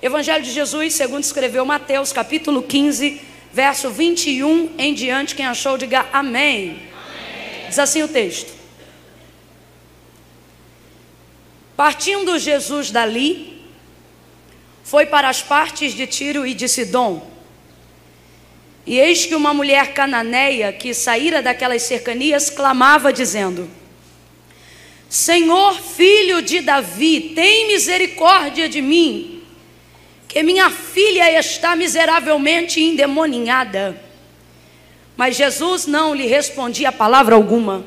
Evangelho de Jesus, segundo escreveu Mateus, capítulo 15, verso 21 em diante. Quem achou, diga amém. amém. Diz assim o texto: Partindo Jesus dali, foi para as partes de Tiro e de Sidom. E eis que uma mulher cananeia que saíra daquelas cercanias clamava, dizendo: Senhor, filho de Davi, tem misericórdia de mim que minha filha está miseravelmente endemoninhada. Mas Jesus não lhe respondia palavra alguma.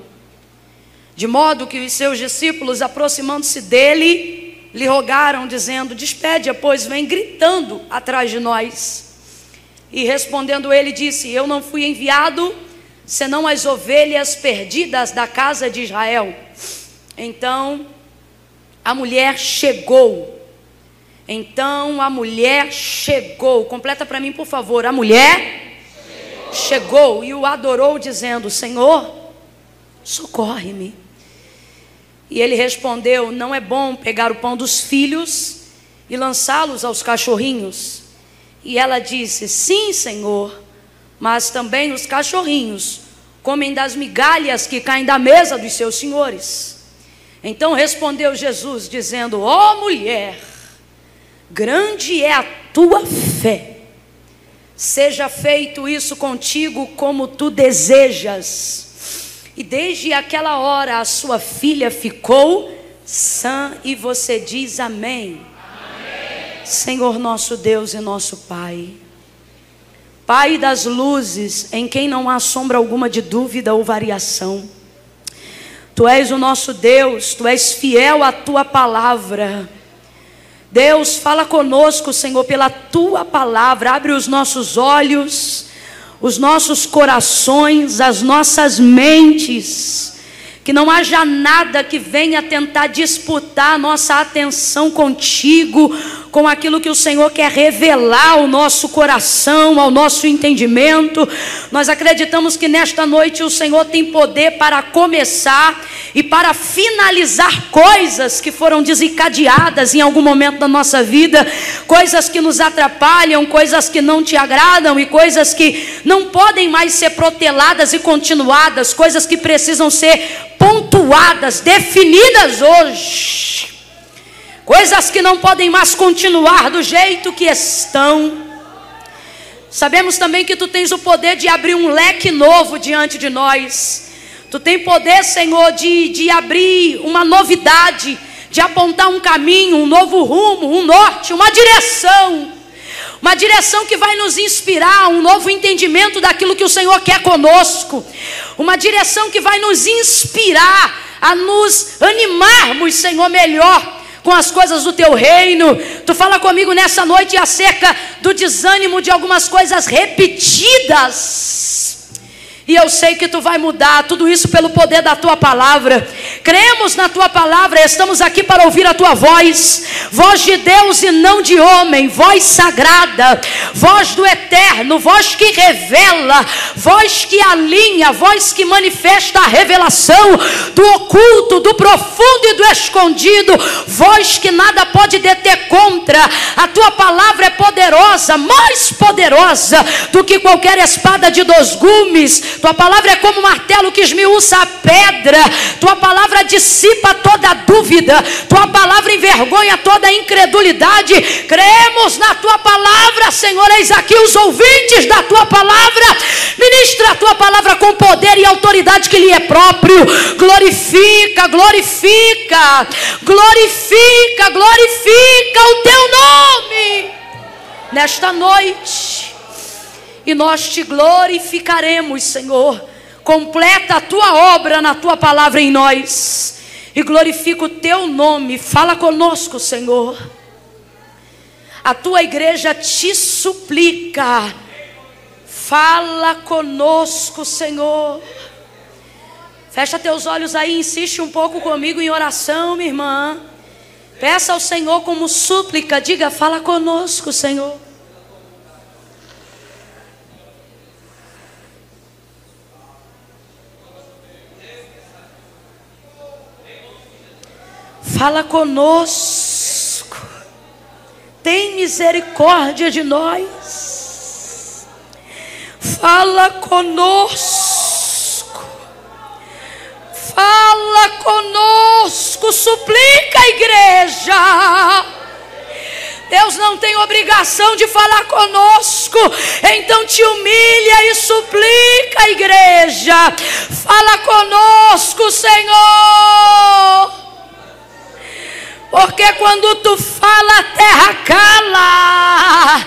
De modo que os seus discípulos, aproximando-se dele, lhe rogaram, dizendo: Despede-a, pois vem gritando atrás de nós. E respondendo ele, disse: Eu não fui enviado senão as ovelhas perdidas da casa de Israel. Então a mulher chegou então a mulher chegou. Completa para mim, por favor. A mulher chegou. chegou e o adorou, dizendo: Senhor, socorre-me. E ele respondeu: Não é bom pegar o pão dos filhos e lançá-los aos cachorrinhos. E ela disse: Sim, Senhor, mas também os cachorrinhos comem das migalhas que caem da mesa dos seus senhores. Então respondeu Jesus, dizendo: Ó oh, mulher, Grande é a tua fé. Seja feito isso contigo como tu desejas. E desde aquela hora a sua filha ficou sã e você diz amém. amém. Senhor nosso Deus e nosso Pai. Pai das luzes, em quem não há sombra alguma de dúvida ou variação. Tu és o nosso Deus, tu és fiel à tua palavra. Deus, fala conosco, Senhor, pela tua palavra, abre os nossos olhos, os nossos corações, as nossas mentes, que não haja nada que venha tentar disputar a nossa atenção contigo, com aquilo que o Senhor quer revelar ao nosso coração, ao nosso entendimento. Nós acreditamos que nesta noite o Senhor tem poder para começar e para finalizar coisas que foram desencadeadas em algum momento da nossa vida, coisas que nos atrapalham, coisas que não te agradam e coisas que não podem mais ser proteladas e continuadas, coisas que precisam ser pontuadas, definidas hoje coisas que não podem mais continuar do jeito que estão. Sabemos também que tu tens o poder de abrir um leque novo diante de nós. Tu tem poder, Senhor, de, de abrir uma novidade, de apontar um caminho, um novo rumo, um norte, uma direção. Uma direção que vai nos inspirar, um novo entendimento daquilo que o Senhor quer conosco. Uma direção que vai nos inspirar a nos animarmos, Senhor, melhor com as coisas do teu reino. Tu fala comigo nessa noite acerca do desânimo de algumas coisas repetidas. E eu sei que tu vai mudar tudo isso pelo poder da tua palavra. Cremos na tua palavra, estamos aqui para ouvir a tua voz, voz de Deus e não de homem, voz sagrada, voz do eterno, voz que revela, voz que alinha, voz que manifesta a revelação do oculto, do profundo e do escondido, voz que nada pode deter contra. A tua palavra é poderosa, mais poderosa do que qualquer espada de dois gumes tua palavra é como um martelo que esmiuça a pedra. Tua palavra dissipa toda dúvida. Tua palavra envergonha toda incredulidade. Cremos na tua palavra, Senhor. Eis aqui os ouvintes da tua palavra. Ministra a tua palavra com poder e autoridade que lhe é próprio. Glorifica, glorifica, glorifica, glorifica o teu nome nesta noite e nós te glorificaremos, Senhor. Completa a tua obra na tua palavra em nós e glorifica o teu nome. Fala conosco, Senhor. A tua igreja te suplica. Fala conosco, Senhor. Fecha teus olhos aí, insiste um pouco comigo em oração, minha irmã. Peça ao Senhor como súplica, diga: fala conosco, Senhor. Fala conosco. tem misericórdia de nós. Fala conosco. Fala conosco, suplica a igreja. Deus não tem obrigação de falar conosco. Então te humilha e suplica, igreja. Fala conosco, Senhor. Porque quando tu fala, a terra cala.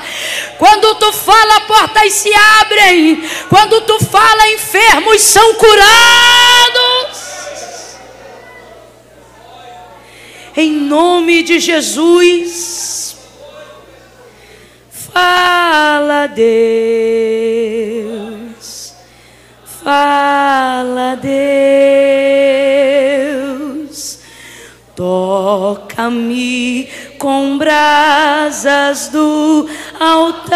Quando tu fala, portas se abrem. Quando tu fala, enfermos são curados. Em nome de Jesus. Fala, Deus. Fala, Deus. Toca-me com brasas do altar.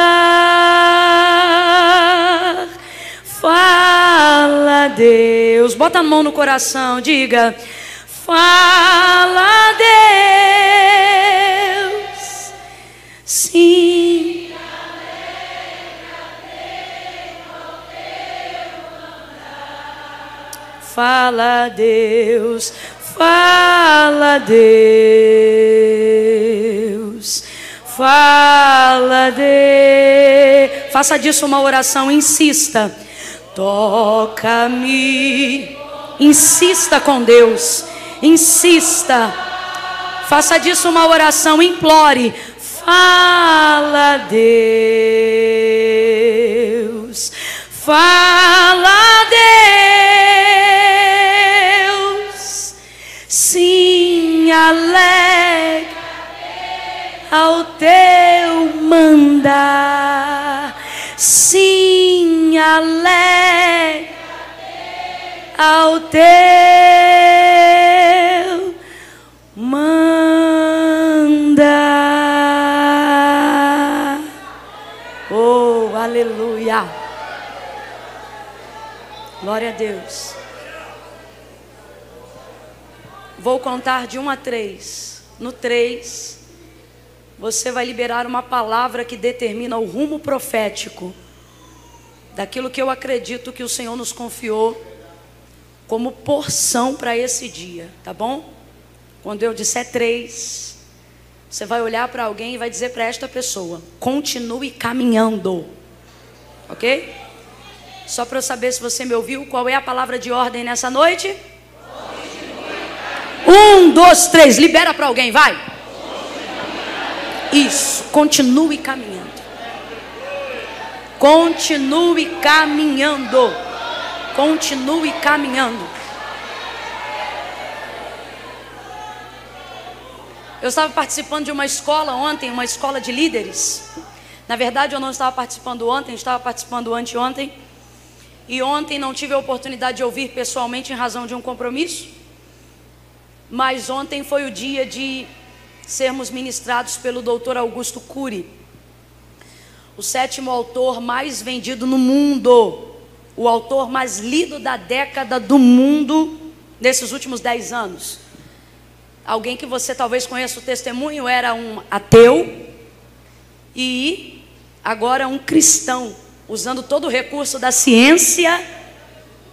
Fala, Deus. Bota a mão no coração, diga. Fala, Deus. Sim. Fala, Deus, fala, Deus, fala, Deus. Faça disso uma oração, insista. Toca-me, insista com Deus, insista. Faça disso uma oração, implore. Fala, Deus, fala, Deus. Ao teu mandar. Sim, alegre ao teu mandar. Oh, aleluia. Glória a Deus. Vou contar de um a três. No três, você vai liberar uma palavra que determina o rumo profético daquilo que eu acredito que o Senhor nos confiou como porção para esse dia, tá bom? Quando eu disser três, você vai olhar para alguém e vai dizer para esta pessoa: continue caminhando, ok? Só para eu saber se você me ouviu, qual é a palavra de ordem nessa noite? Um, dois, três. Libera para alguém, vai. Isso. Continue caminhando. Continue caminhando. Continue caminhando. Eu estava participando de uma escola ontem, uma escola de líderes. Na verdade, eu não estava participando ontem, estava participando anteontem. E ontem não tive a oportunidade de ouvir pessoalmente em razão de um compromisso. Mas ontem foi o dia de sermos ministrados pelo doutor Augusto Cury, o sétimo autor mais vendido no mundo, o autor mais lido da década do mundo nesses últimos dez anos. Alguém que você talvez conheça o testemunho era um ateu e agora um cristão, usando todo o recurso da ciência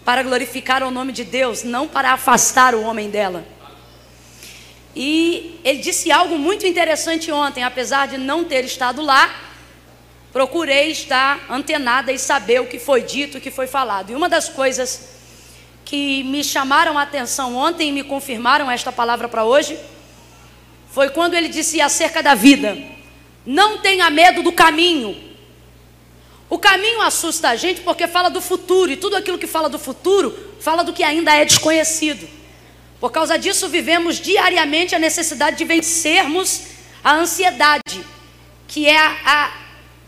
para glorificar o nome de Deus, não para afastar o homem dela. E ele disse algo muito interessante ontem, apesar de não ter estado lá, procurei estar antenada e saber o que foi dito, o que foi falado. E uma das coisas que me chamaram a atenção ontem e me confirmaram esta palavra para hoje, foi quando ele disse acerca da vida: não tenha medo do caminho. O caminho assusta a gente porque fala do futuro, e tudo aquilo que fala do futuro fala do que ainda é desconhecido. Por causa disso, vivemos diariamente a necessidade de vencermos a ansiedade, que é a, a,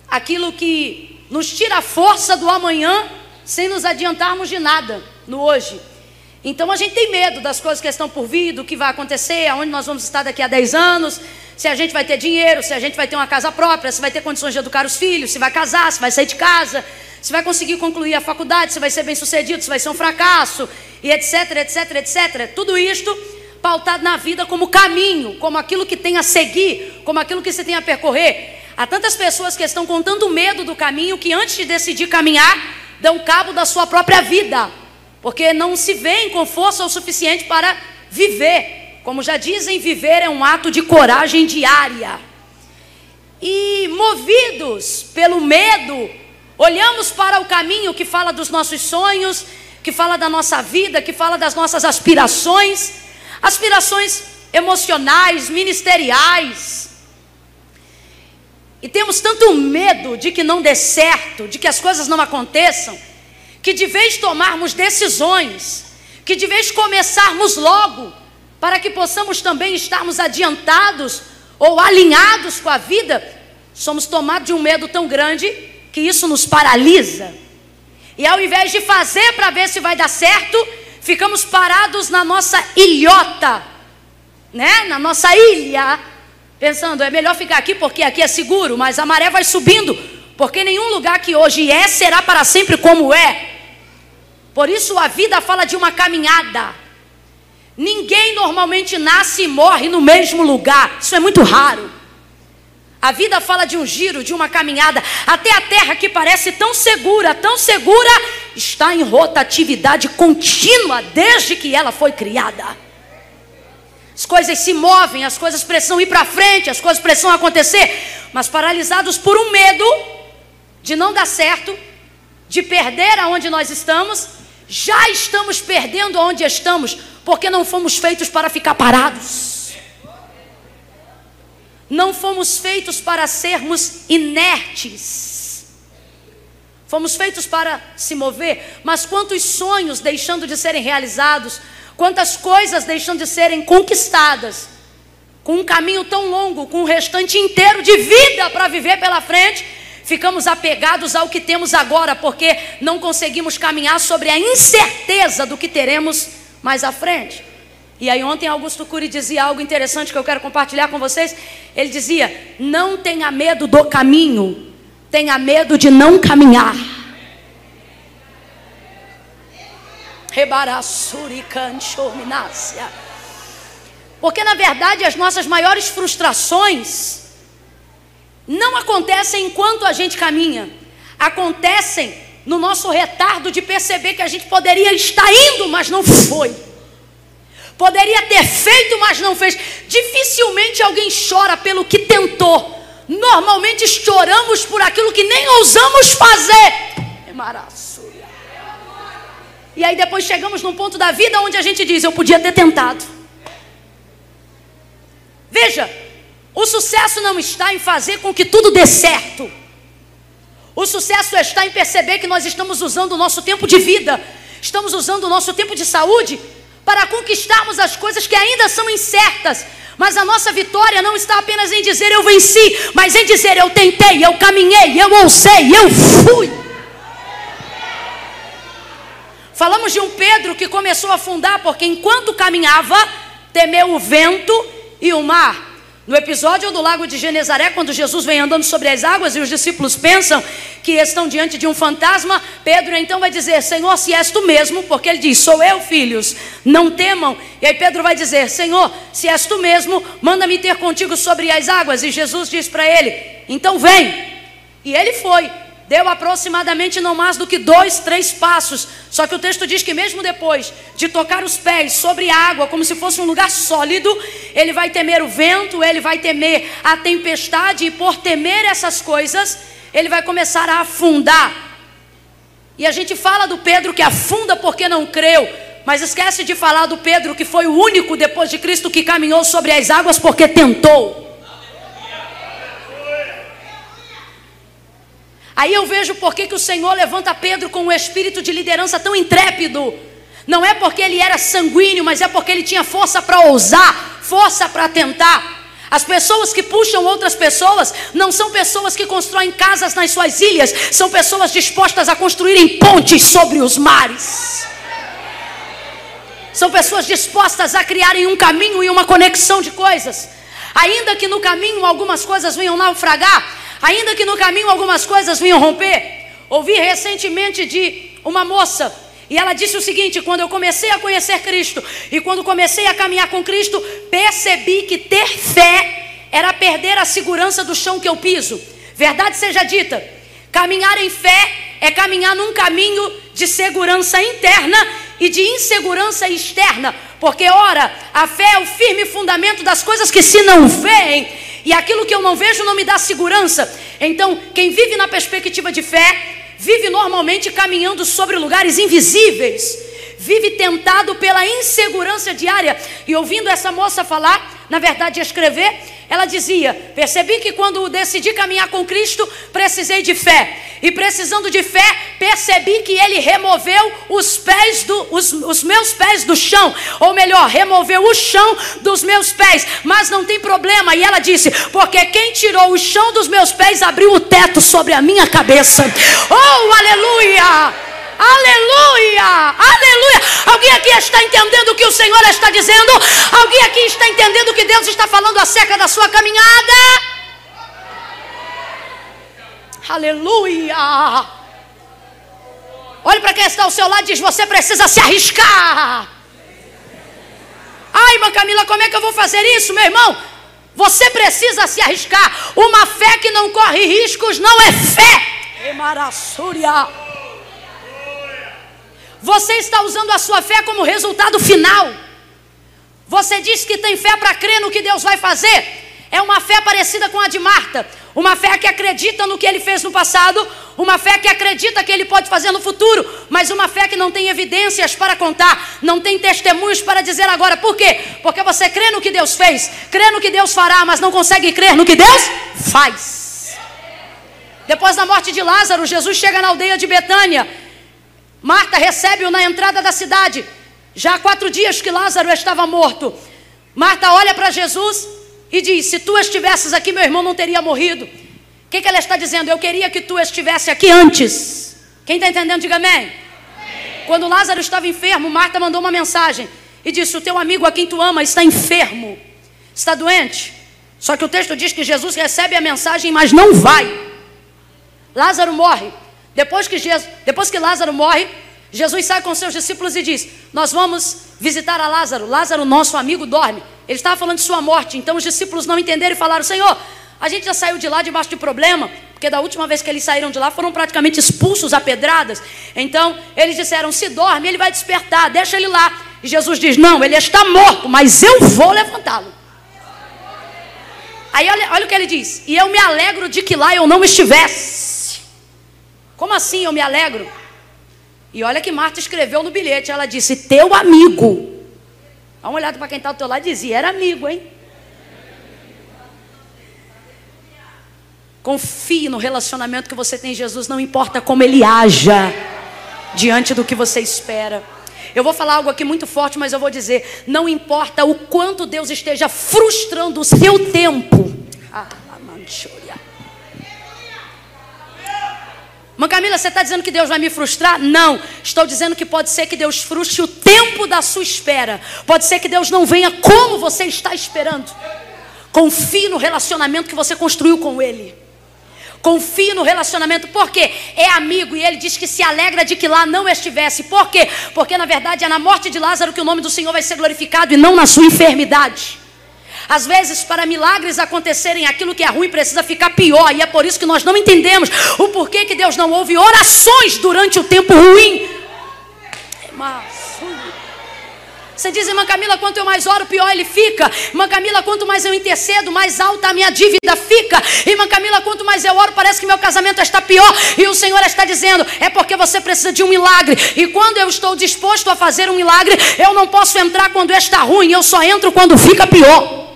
aquilo que nos tira a força do amanhã sem nos adiantarmos de nada no hoje. Então a gente tem medo das coisas que estão por vir, do que vai acontecer, aonde nós vamos estar daqui a 10 anos, se a gente vai ter dinheiro, se a gente vai ter uma casa própria, se vai ter condições de educar os filhos, se vai casar, se vai sair de casa, se vai conseguir concluir a faculdade, se vai ser bem sucedido, se vai ser um fracasso, e etc, etc, etc. Tudo isto pautado na vida como caminho, como aquilo que tem a seguir, como aquilo que você tem a percorrer. Há tantas pessoas que estão com tanto medo do caminho que antes de decidir caminhar, dão cabo da sua própria vida, porque não se veem com força o suficiente para viver. Como já dizem, viver é um ato de coragem diária. E movidos pelo medo, olhamos para o caminho que fala dos nossos sonhos, que fala da nossa vida, que fala das nossas aspirações, aspirações emocionais, ministeriais. E temos tanto medo de que não dê certo, de que as coisas não aconteçam, que de vez tomarmos decisões, que de vez começarmos logo, para que possamos também estarmos adiantados ou alinhados com a vida, somos tomados de um medo tão grande que isso nos paralisa. E ao invés de fazer para ver se vai dar certo, ficamos parados na nossa ilhota, né? Na nossa ilha, pensando, é melhor ficar aqui porque aqui é seguro, mas a maré vai subindo, porque nenhum lugar que hoje é será para sempre como é. Por isso a vida fala de uma caminhada. Ninguém normalmente nasce e morre no mesmo lugar. Isso é muito raro. A vida fala de um giro, de uma caminhada. Até a terra que parece tão segura, tão segura, está em rotatividade contínua desde que ela foi criada. As coisas se movem, as coisas precisam ir para frente, as coisas precisam acontecer, mas paralisados por um medo de não dar certo, de perder aonde nós estamos, já estamos perdendo aonde estamos, porque não fomos feitos para ficar parados. Não fomos feitos para sermos inertes. Fomos feitos para se mover, mas quantos sonhos deixando de serem realizados, quantas coisas deixando de serem conquistadas, com um caminho tão longo, com o restante inteiro de vida para viver pela frente, ficamos apegados ao que temos agora, porque não conseguimos caminhar sobre a incerteza do que teremos mais à frente. E aí ontem Augusto Cury dizia algo interessante que eu quero compartilhar com vocês. Ele dizia: "Não tenha medo do caminho, tenha medo de não caminhar." Porque na verdade as nossas maiores frustrações não acontecem enquanto a gente caminha, acontecem no nosso retardo de perceber que a gente poderia estar indo, mas não foi. Poderia ter feito, mas não fez. Dificilmente alguém chora pelo que tentou. Normalmente choramos por aquilo que nem ousamos fazer. E aí depois chegamos num ponto da vida onde a gente diz: Eu podia ter tentado. Veja, o sucesso não está em fazer com que tudo dê certo. O sucesso está em perceber que nós estamos usando o nosso tempo de vida, estamos usando o nosso tempo de saúde para conquistarmos as coisas que ainda são incertas. Mas a nossa vitória não está apenas em dizer eu venci, mas em dizer eu tentei, eu caminhei, eu ousei, eu fui. Falamos de um Pedro que começou a afundar porque enquanto caminhava, temeu o vento e o mar. No episódio do lago de Genezaré, quando Jesus vem andando sobre as águas e os discípulos pensam que estão diante de um fantasma, Pedro então vai dizer: Senhor, se és tu mesmo, porque ele diz: Sou eu, filhos, não temam. E aí Pedro vai dizer: Senhor, se és tu mesmo, manda-me ter contigo sobre as águas. E Jesus diz para ele: Então vem. E ele foi deu aproximadamente não mais do que dois, três passos. Só que o texto diz que mesmo depois de tocar os pés sobre a água, como se fosse um lugar sólido, ele vai temer o vento, ele vai temer a tempestade, e por temer essas coisas, ele vai começar a afundar. E a gente fala do Pedro que afunda porque não creu, mas esquece de falar do Pedro que foi o único depois de Cristo que caminhou sobre as águas porque tentou. Aí eu vejo por que, o Senhor levanta Pedro com um espírito de liderança tão intrépido. Não é porque ele era sanguíneo, mas é porque ele tinha força para ousar, força para tentar. As pessoas que puxam outras pessoas não são pessoas que constroem casas nas suas ilhas, são pessoas dispostas a construírem pontes sobre os mares. São pessoas dispostas a criarem um caminho e uma conexão de coisas. Ainda que no caminho algumas coisas venham naufragar, Ainda que no caminho algumas coisas vinham romper. Ouvi recentemente de uma moça E ela disse o seguinte: quando eu comecei a conhecer Cristo e quando comecei a caminhar com Cristo, percebi que ter fé era perder a segurança do chão que eu piso. Verdade seja dita, caminhar em fé é caminhar num caminho de segurança interna e de insegurança externa, porque ora, a fé é o firme fundamento das coisas que se não veem, e aquilo que eu não vejo não me dá segurança. Então, quem vive na perspectiva de fé, vive normalmente caminhando sobre lugares invisíveis, vive tentado pela insegurança diária. E ouvindo essa moça falar, na verdade escrever, ela dizia: Percebi que quando decidi caminhar com Cristo, precisei de fé. E precisando de fé, percebi que Ele removeu os pés do, os, os meus pés do chão. Ou melhor, removeu o chão dos meus pés. Mas não tem problema. E ela disse: Porque quem tirou o chão dos meus pés abriu o teto sobre a minha cabeça. Oh, aleluia! Aleluia! Aleluia! Alguém aqui está entendendo o que o Senhor está dizendo? Alguém aqui está entendendo o que Deus está falando acerca da sua caminhada? Aleluia! Olhe para quem está ao seu lado e diz: Você precisa se arriscar. Ai, irmã Camila, como é que eu vou fazer isso, meu irmão? Você precisa se arriscar. Uma fé que não corre riscos não é fé. Emarassúria. Você está usando a sua fé como resultado final. Você diz que tem fé para crer no que Deus vai fazer. É uma fé parecida com a de Marta. Uma fé que acredita no que ele fez no passado, uma fé que acredita que ele pode fazer no futuro, mas uma fé que não tem evidências para contar, não tem testemunhos para dizer agora. Por quê? Porque você crê no que Deus fez, crê no que Deus fará, mas não consegue crer no que Deus faz. Depois da morte de Lázaro, Jesus chega na aldeia de Betânia Marta recebe-o na entrada da cidade. Já há quatro dias que Lázaro estava morto. Marta olha para Jesus e diz: Se tu estivesses aqui, meu irmão não teria morrido. O que, que ela está dizendo? Eu queria que tu estivesse aqui antes. Quem está entendendo, diga amém. amém. Quando Lázaro estava enfermo, Marta mandou uma mensagem e disse: O teu amigo a quem tu ama está enfermo, está doente. Só que o texto diz que Jesus recebe a mensagem, mas não vai. Lázaro morre. Depois que, Jesus, depois que Lázaro morre, Jesus sai com seus discípulos e diz: Nós vamos visitar a Lázaro. Lázaro, nosso amigo, dorme. Ele estava falando de sua morte. Então os discípulos não entenderam e falaram: Senhor, a gente já saiu de lá debaixo de problema. Porque da última vez que eles saíram de lá foram praticamente expulsos a pedradas. Então eles disseram: Se dorme, ele vai despertar, deixa ele lá. E Jesus diz: Não, ele está morto, mas eu vou levantá-lo. Aí olha, olha o que ele diz: E eu me alegro de que lá eu não estivesse. Como assim eu me alegro? E olha que Marta escreveu no bilhete, ela disse: Teu amigo. Dá uma olhada para quem está do teu lado e dizia: Era amigo, hein? Confie no relacionamento que você tem em Jesus, não importa como ele haja diante do que você espera. Eu vou falar algo aqui muito forte, mas eu vou dizer: não importa o quanto Deus esteja frustrando o seu tempo. Ah. Mãe Camila, você está dizendo que Deus vai me frustrar? Não. Estou dizendo que pode ser que Deus frustre o tempo da sua espera. Pode ser que Deus não venha como você está esperando. Confie no relacionamento que você construiu com Ele. Confie no relacionamento, porque é amigo e ele diz que se alegra de que lá não estivesse. Por quê? Porque na verdade é na morte de Lázaro que o nome do Senhor vai ser glorificado e não na sua enfermidade. Às vezes, para milagres acontecerem, aquilo que é ruim precisa ficar pior. E é por isso que nós não entendemos o porquê que Deus não ouve orações durante o tempo ruim. Você diz, irmã Camila, quanto eu mais oro, pior ele fica. Irmã Camila, quanto mais eu intercedo, mais alta a minha dívida fica. Irmã Camila, quanto mais eu oro, parece que meu casamento está pior. E o Senhor está dizendo, é porque você precisa de um milagre. E quando eu estou disposto a fazer um milagre, eu não posso entrar quando está ruim, eu só entro quando fica pior.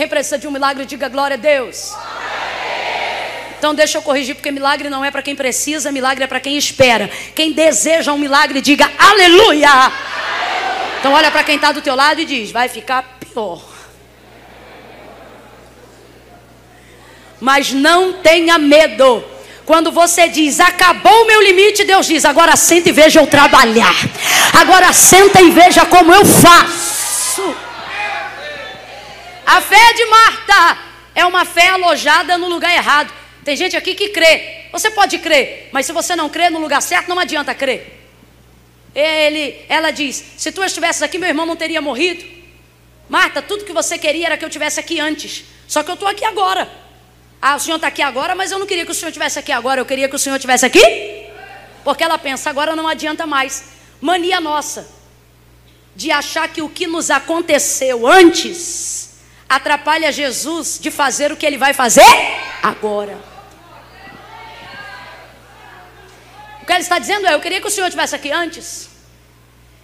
Quem precisa de um milagre, diga glória a Deus. Então deixa eu corrigir, porque milagre não é para quem precisa, milagre é para quem espera. Quem deseja um milagre, diga aleluia. Então olha para quem está do teu lado e diz, vai ficar pior. Mas não tenha medo. Quando você diz, acabou o meu limite, Deus diz, agora senta e veja eu trabalhar. Agora senta e veja como eu faço. A fé de Marta é uma fé alojada no lugar errado. Tem gente aqui que crê. Você pode crer, mas se você não crê no lugar certo, não adianta crer. Ele, ela diz: Se tu estivesse aqui, meu irmão não teria morrido. Marta, tudo que você queria era que eu tivesse aqui antes. Só que eu estou aqui agora. Ah, o senhor está aqui agora, mas eu não queria que o senhor estivesse aqui agora. Eu queria que o senhor estivesse aqui. Porque ela pensa, agora não adianta mais. Mania nossa de achar que o que nos aconteceu antes atrapalha Jesus de fazer o que ele vai fazer agora. O que ele está dizendo é: eu queria que o senhor estivesse aqui antes.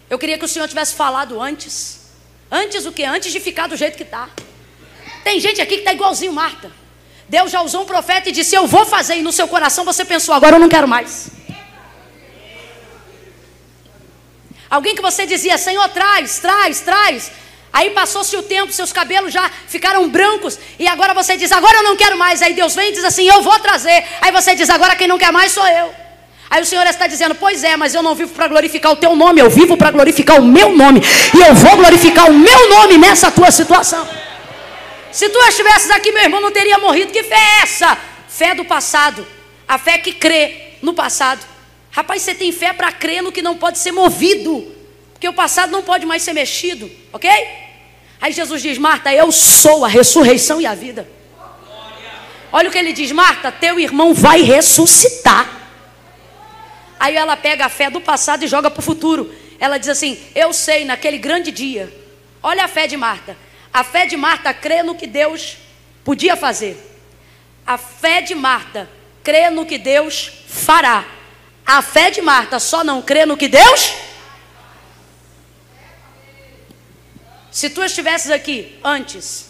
Eu queria que o senhor tivesse falado antes. Antes o que? Antes de ficar do jeito que está. Tem gente aqui que está igualzinho Marta. Deus já usou um profeta e disse: Eu vou fazer, e no seu coração você pensou, agora eu não quero mais. Alguém que você dizia, Senhor, traz, traz, traz. Aí passou-se o tempo, seus cabelos já ficaram brancos, e agora você diz, agora eu não quero mais. Aí Deus vem e diz assim, eu vou trazer. Aí você diz, agora quem não quer mais sou eu. Aí o Senhor está dizendo, pois é, mas eu não vivo para glorificar o teu nome, eu vivo para glorificar o meu nome. E eu vou glorificar o meu nome nessa tua situação. Se tu estivesses aqui, meu irmão, não teria morrido. Que fé é essa? Fé do passado. A fé que crê no passado. Rapaz, você tem fé para crer no que não pode ser movido. Porque o passado não pode mais ser mexido, ok? Aí Jesus diz: Marta, eu sou a ressurreição e a vida. Olha o que ele diz: Marta, teu irmão vai ressuscitar. Aí ela pega a fé do passado e joga para o futuro. Ela diz assim: Eu sei, naquele grande dia. Olha a fé de Marta. A fé de Marta crê no que Deus podia fazer. A fé de Marta crê no que Deus fará. A fé de Marta só não crê no que Deus. Se tu estivesses aqui antes,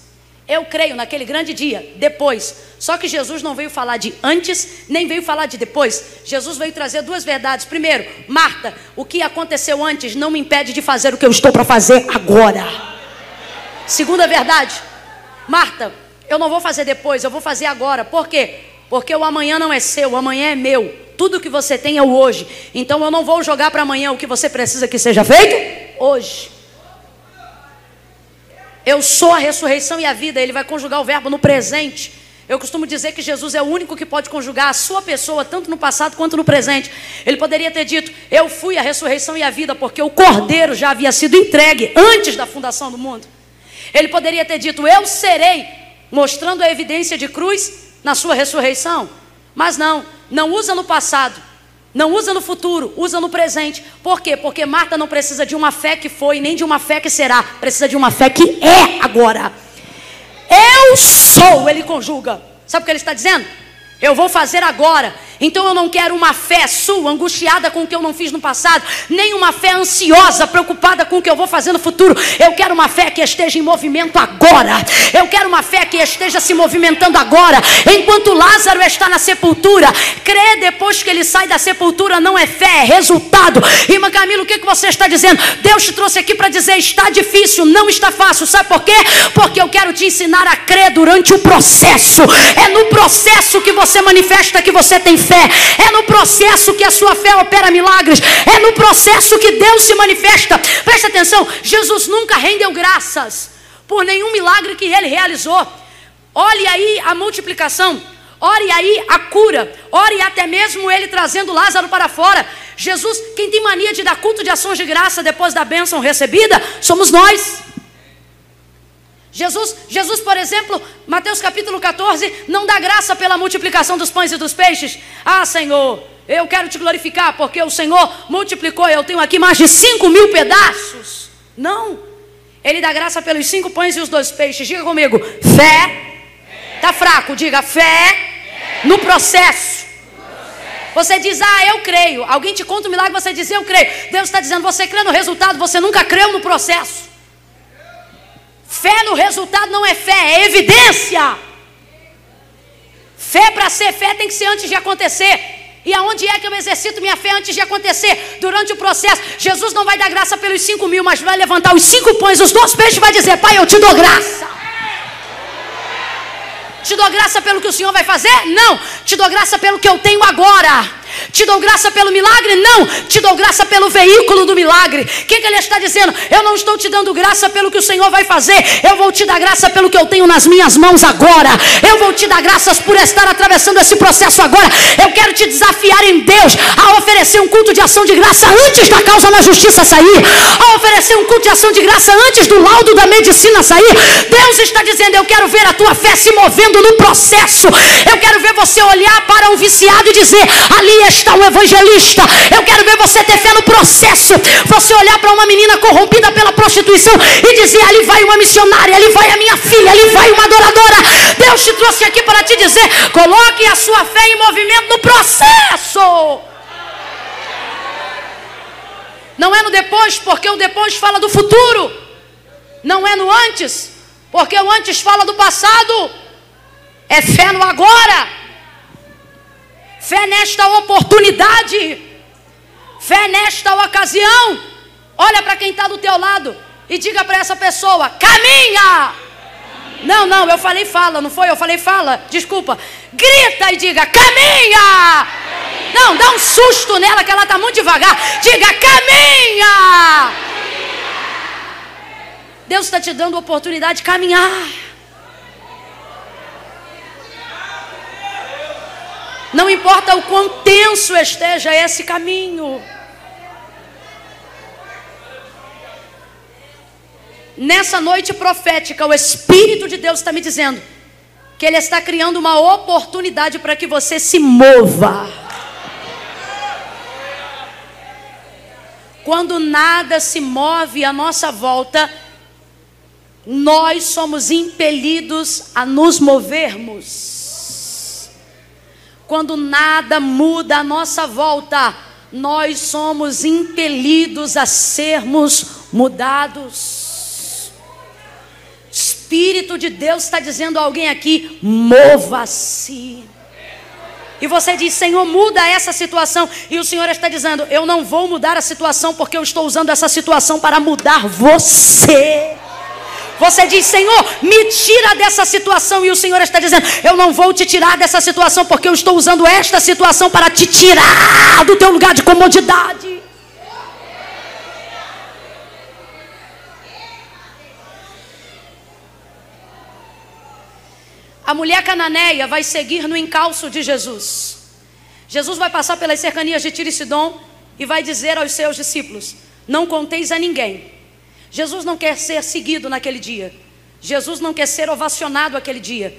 eu creio naquele grande dia, depois. Só que Jesus não veio falar de antes, nem veio falar de depois. Jesus veio trazer duas verdades. Primeiro, Marta, o que aconteceu antes não me impede de fazer o que eu estou para fazer agora. Segunda verdade, Marta, eu não vou fazer depois, eu vou fazer agora. Por quê? Porque o amanhã não é seu, o amanhã é meu. Tudo que você tem é o hoje. Então eu não vou jogar para amanhã o que você precisa que seja feito hoje. Eu sou a ressurreição e a vida. Ele vai conjugar o verbo no presente. Eu costumo dizer que Jesus é o único que pode conjugar a sua pessoa, tanto no passado quanto no presente. Ele poderia ter dito: Eu fui a ressurreição e a vida, porque o cordeiro já havia sido entregue antes da fundação do mundo. Ele poderia ter dito: Eu serei, mostrando a evidência de cruz na sua ressurreição. Mas não, não usa no passado, não usa no futuro, usa no presente. Por quê? Porque Marta não precisa de uma fé que foi, nem de uma fé que será, precisa de uma fé que é agora. Eu sou, ele conjuga. Sabe o que ele está dizendo? Eu vou fazer agora. Então eu não quero uma fé sua, angustiada com o que eu não fiz no passado, nem uma fé ansiosa, preocupada com o que eu vou fazer no futuro. Eu quero uma fé que esteja em movimento agora. Eu quero uma fé que esteja se movimentando agora. Enquanto Lázaro está na sepultura, crer depois que ele sai da sepultura não é fé, é resultado. Irmã Camila, o que, que você está dizendo? Deus te trouxe aqui para dizer: está difícil, não está fácil. Sabe por quê? Porque eu quero te ensinar a crer durante o processo. É no processo que você manifesta que você tem fé. É no processo que a sua fé opera milagres. É no processo que Deus se manifesta. Presta atenção: Jesus nunca rendeu graças por nenhum milagre que ele realizou. Olhe aí a multiplicação. Ore aí a cura, ore até mesmo ele trazendo Lázaro para fora. Jesus, quem tem mania de dar culto de ações de graça depois da bênção recebida, somos nós. Jesus, Jesus, por exemplo, Mateus capítulo 14, não dá graça pela multiplicação dos pães e dos peixes. Ah, Senhor, eu quero te glorificar, porque o Senhor multiplicou, eu tenho aqui mais de 5 mil pedaços. Não. Ele dá graça pelos cinco pães e os dois peixes. Diga comigo, fé. Está fraco, diga fé no processo. Você diz, ah, eu creio. Alguém te conta um milagre, você diz, eu creio. Deus está dizendo, você crê no resultado, você nunca creu no processo. Fé no resultado não é fé, é evidência. Fé para ser fé tem que ser antes de acontecer. E aonde é que eu exercito minha fé antes de acontecer? Durante o processo. Jesus não vai dar graça pelos cinco mil, mas vai levantar os cinco pães, os dois peixes e vai dizer: Pai, eu te dou graça. Te dou graça pelo que o Senhor vai fazer? Não. Te dou graça pelo que eu tenho agora. Te dou graça pelo milagre? Não, te dou graça pelo veículo do milagre. O que, que ele está dizendo? Eu não estou te dando graça pelo que o Senhor vai fazer, eu vou te dar graça pelo que eu tenho nas minhas mãos agora. Eu vou te dar graças por estar atravessando esse processo agora. Eu quero te desafiar em Deus a oferecer um culto de ação de graça antes da causa na justiça sair, a oferecer um culto de ação de graça antes do laudo da medicina sair. Deus está dizendo: Eu quero ver a tua fé se movendo no processo. Eu quero ver você olhar para um viciado e dizer: Ali está um evangelista. Eu quero ver você ter fé no processo. Você olhar para uma menina corrompida pela prostituição e dizer: Ali vai uma missionária, ali vai a minha filha, ali vai uma adoradora. Deus te trouxe aqui para te dizer: Coloque a sua fé em movimento no processo. Não é no depois, porque o depois fala do futuro. Não é no antes, porque o antes fala do passado. É fé no agora. Fé nesta oportunidade. Fé nesta ocasião. Olha para quem está do teu lado e diga para essa pessoa: caminha. Não, não, eu falei fala, não foi? Eu falei fala, desculpa. Grita e diga: caminha. Não, dá um susto nela que ela está muito devagar. Diga: caminha. Deus está te dando a oportunidade de caminhar. Não importa o quão tenso esteja esse caminho. Nessa noite profética, o Espírito de Deus está me dizendo que Ele está criando uma oportunidade para que você se mova. Quando nada se move à nossa volta, nós somos impelidos a nos movermos. Quando nada muda à nossa volta, nós somos impelidos a sermos mudados. Espírito de Deus está dizendo a alguém aqui: mova-se. E você diz, Senhor, muda essa situação. E o Senhor está dizendo, eu não vou mudar a situação, porque eu estou usando essa situação para mudar você. Você diz, Senhor, me tira dessa situação. E o Senhor está dizendo, eu não vou te tirar dessa situação, porque eu estou usando esta situação para te tirar do teu lugar de comodidade. A mulher cananeia vai seguir no encalço de Jesus. Jesus vai passar pelas cercanias de Tiro e e vai dizer aos seus discípulos: Não conteis a ninguém Jesus não quer ser seguido naquele dia. Jesus não quer ser ovacionado aquele dia.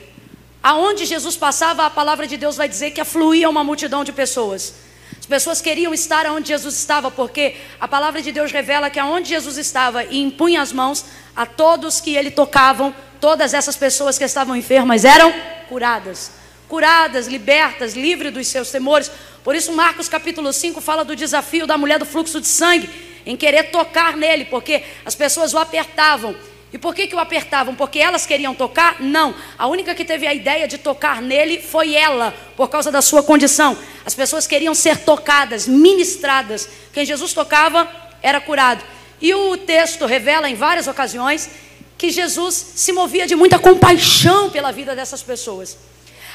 Aonde Jesus passava, a palavra de Deus vai dizer que afluía uma multidão de pessoas. As pessoas queriam estar onde Jesus estava, porque a palavra de Deus revela que aonde Jesus estava e impunha as mãos a todos que ele tocavam, todas essas pessoas que estavam enfermas eram curadas. Curadas, libertas, livres dos seus temores. Por isso, Marcos capítulo 5 fala do desafio da mulher do fluxo de sangue em querer tocar nele, porque as pessoas o apertavam. E por que, que o apertavam? Porque elas queriam tocar? Não. A única que teve a ideia de tocar nele foi ela, por causa da sua condição. As pessoas queriam ser tocadas, ministradas. Quem Jesus tocava era curado. E o texto revela em várias ocasiões que Jesus se movia de muita compaixão pela vida dessas pessoas.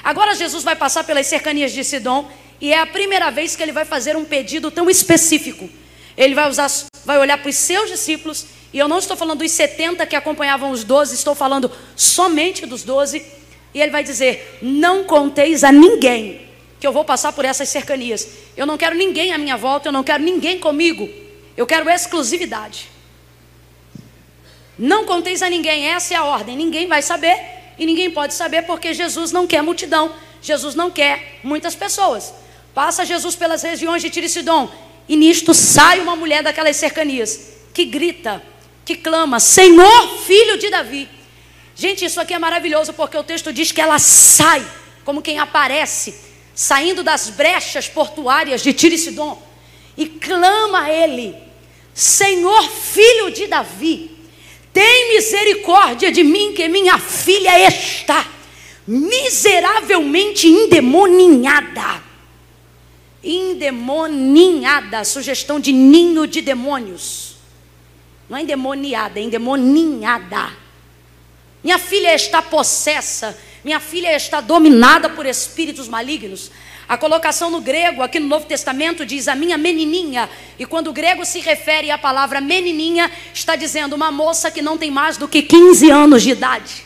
Agora Jesus vai passar pelas cercanias de Sidom e é a primeira vez que ele vai fazer um pedido tão específico. Ele vai, usar, vai olhar para os seus discípulos, e eu não estou falando dos 70 que acompanhavam os 12, estou falando somente dos 12, e ele vai dizer: Não conteis a ninguém que eu vou passar por essas cercanias. Eu não quero ninguém à minha volta, eu não quero ninguém comigo, eu quero exclusividade. Não conteis a ninguém, essa é a ordem, ninguém vai saber, e ninguém pode saber porque Jesus não quer multidão, Jesus não quer muitas pessoas. Passa Jesus pelas regiões de Tiricidom, e nisto sai uma mulher daquelas cercanias que grita, que clama: Senhor, filho de Davi. Gente, isso aqui é maravilhoso porque o texto diz que ela sai, como quem aparece, saindo das brechas portuárias de Tiro e Sidom, e clama a ele: Senhor, filho de Davi, tem misericórdia de mim, que minha filha está miseravelmente endemoninhada endemoninhada, sugestão de ninho de demônios. Não é endemoniada, é endemoninhada. Minha filha está possessa, minha filha está dominada por espíritos malignos. A colocação no grego, aqui no Novo Testamento, diz a minha menininha. E quando o grego se refere à palavra menininha, está dizendo uma moça que não tem mais do que 15 anos de idade.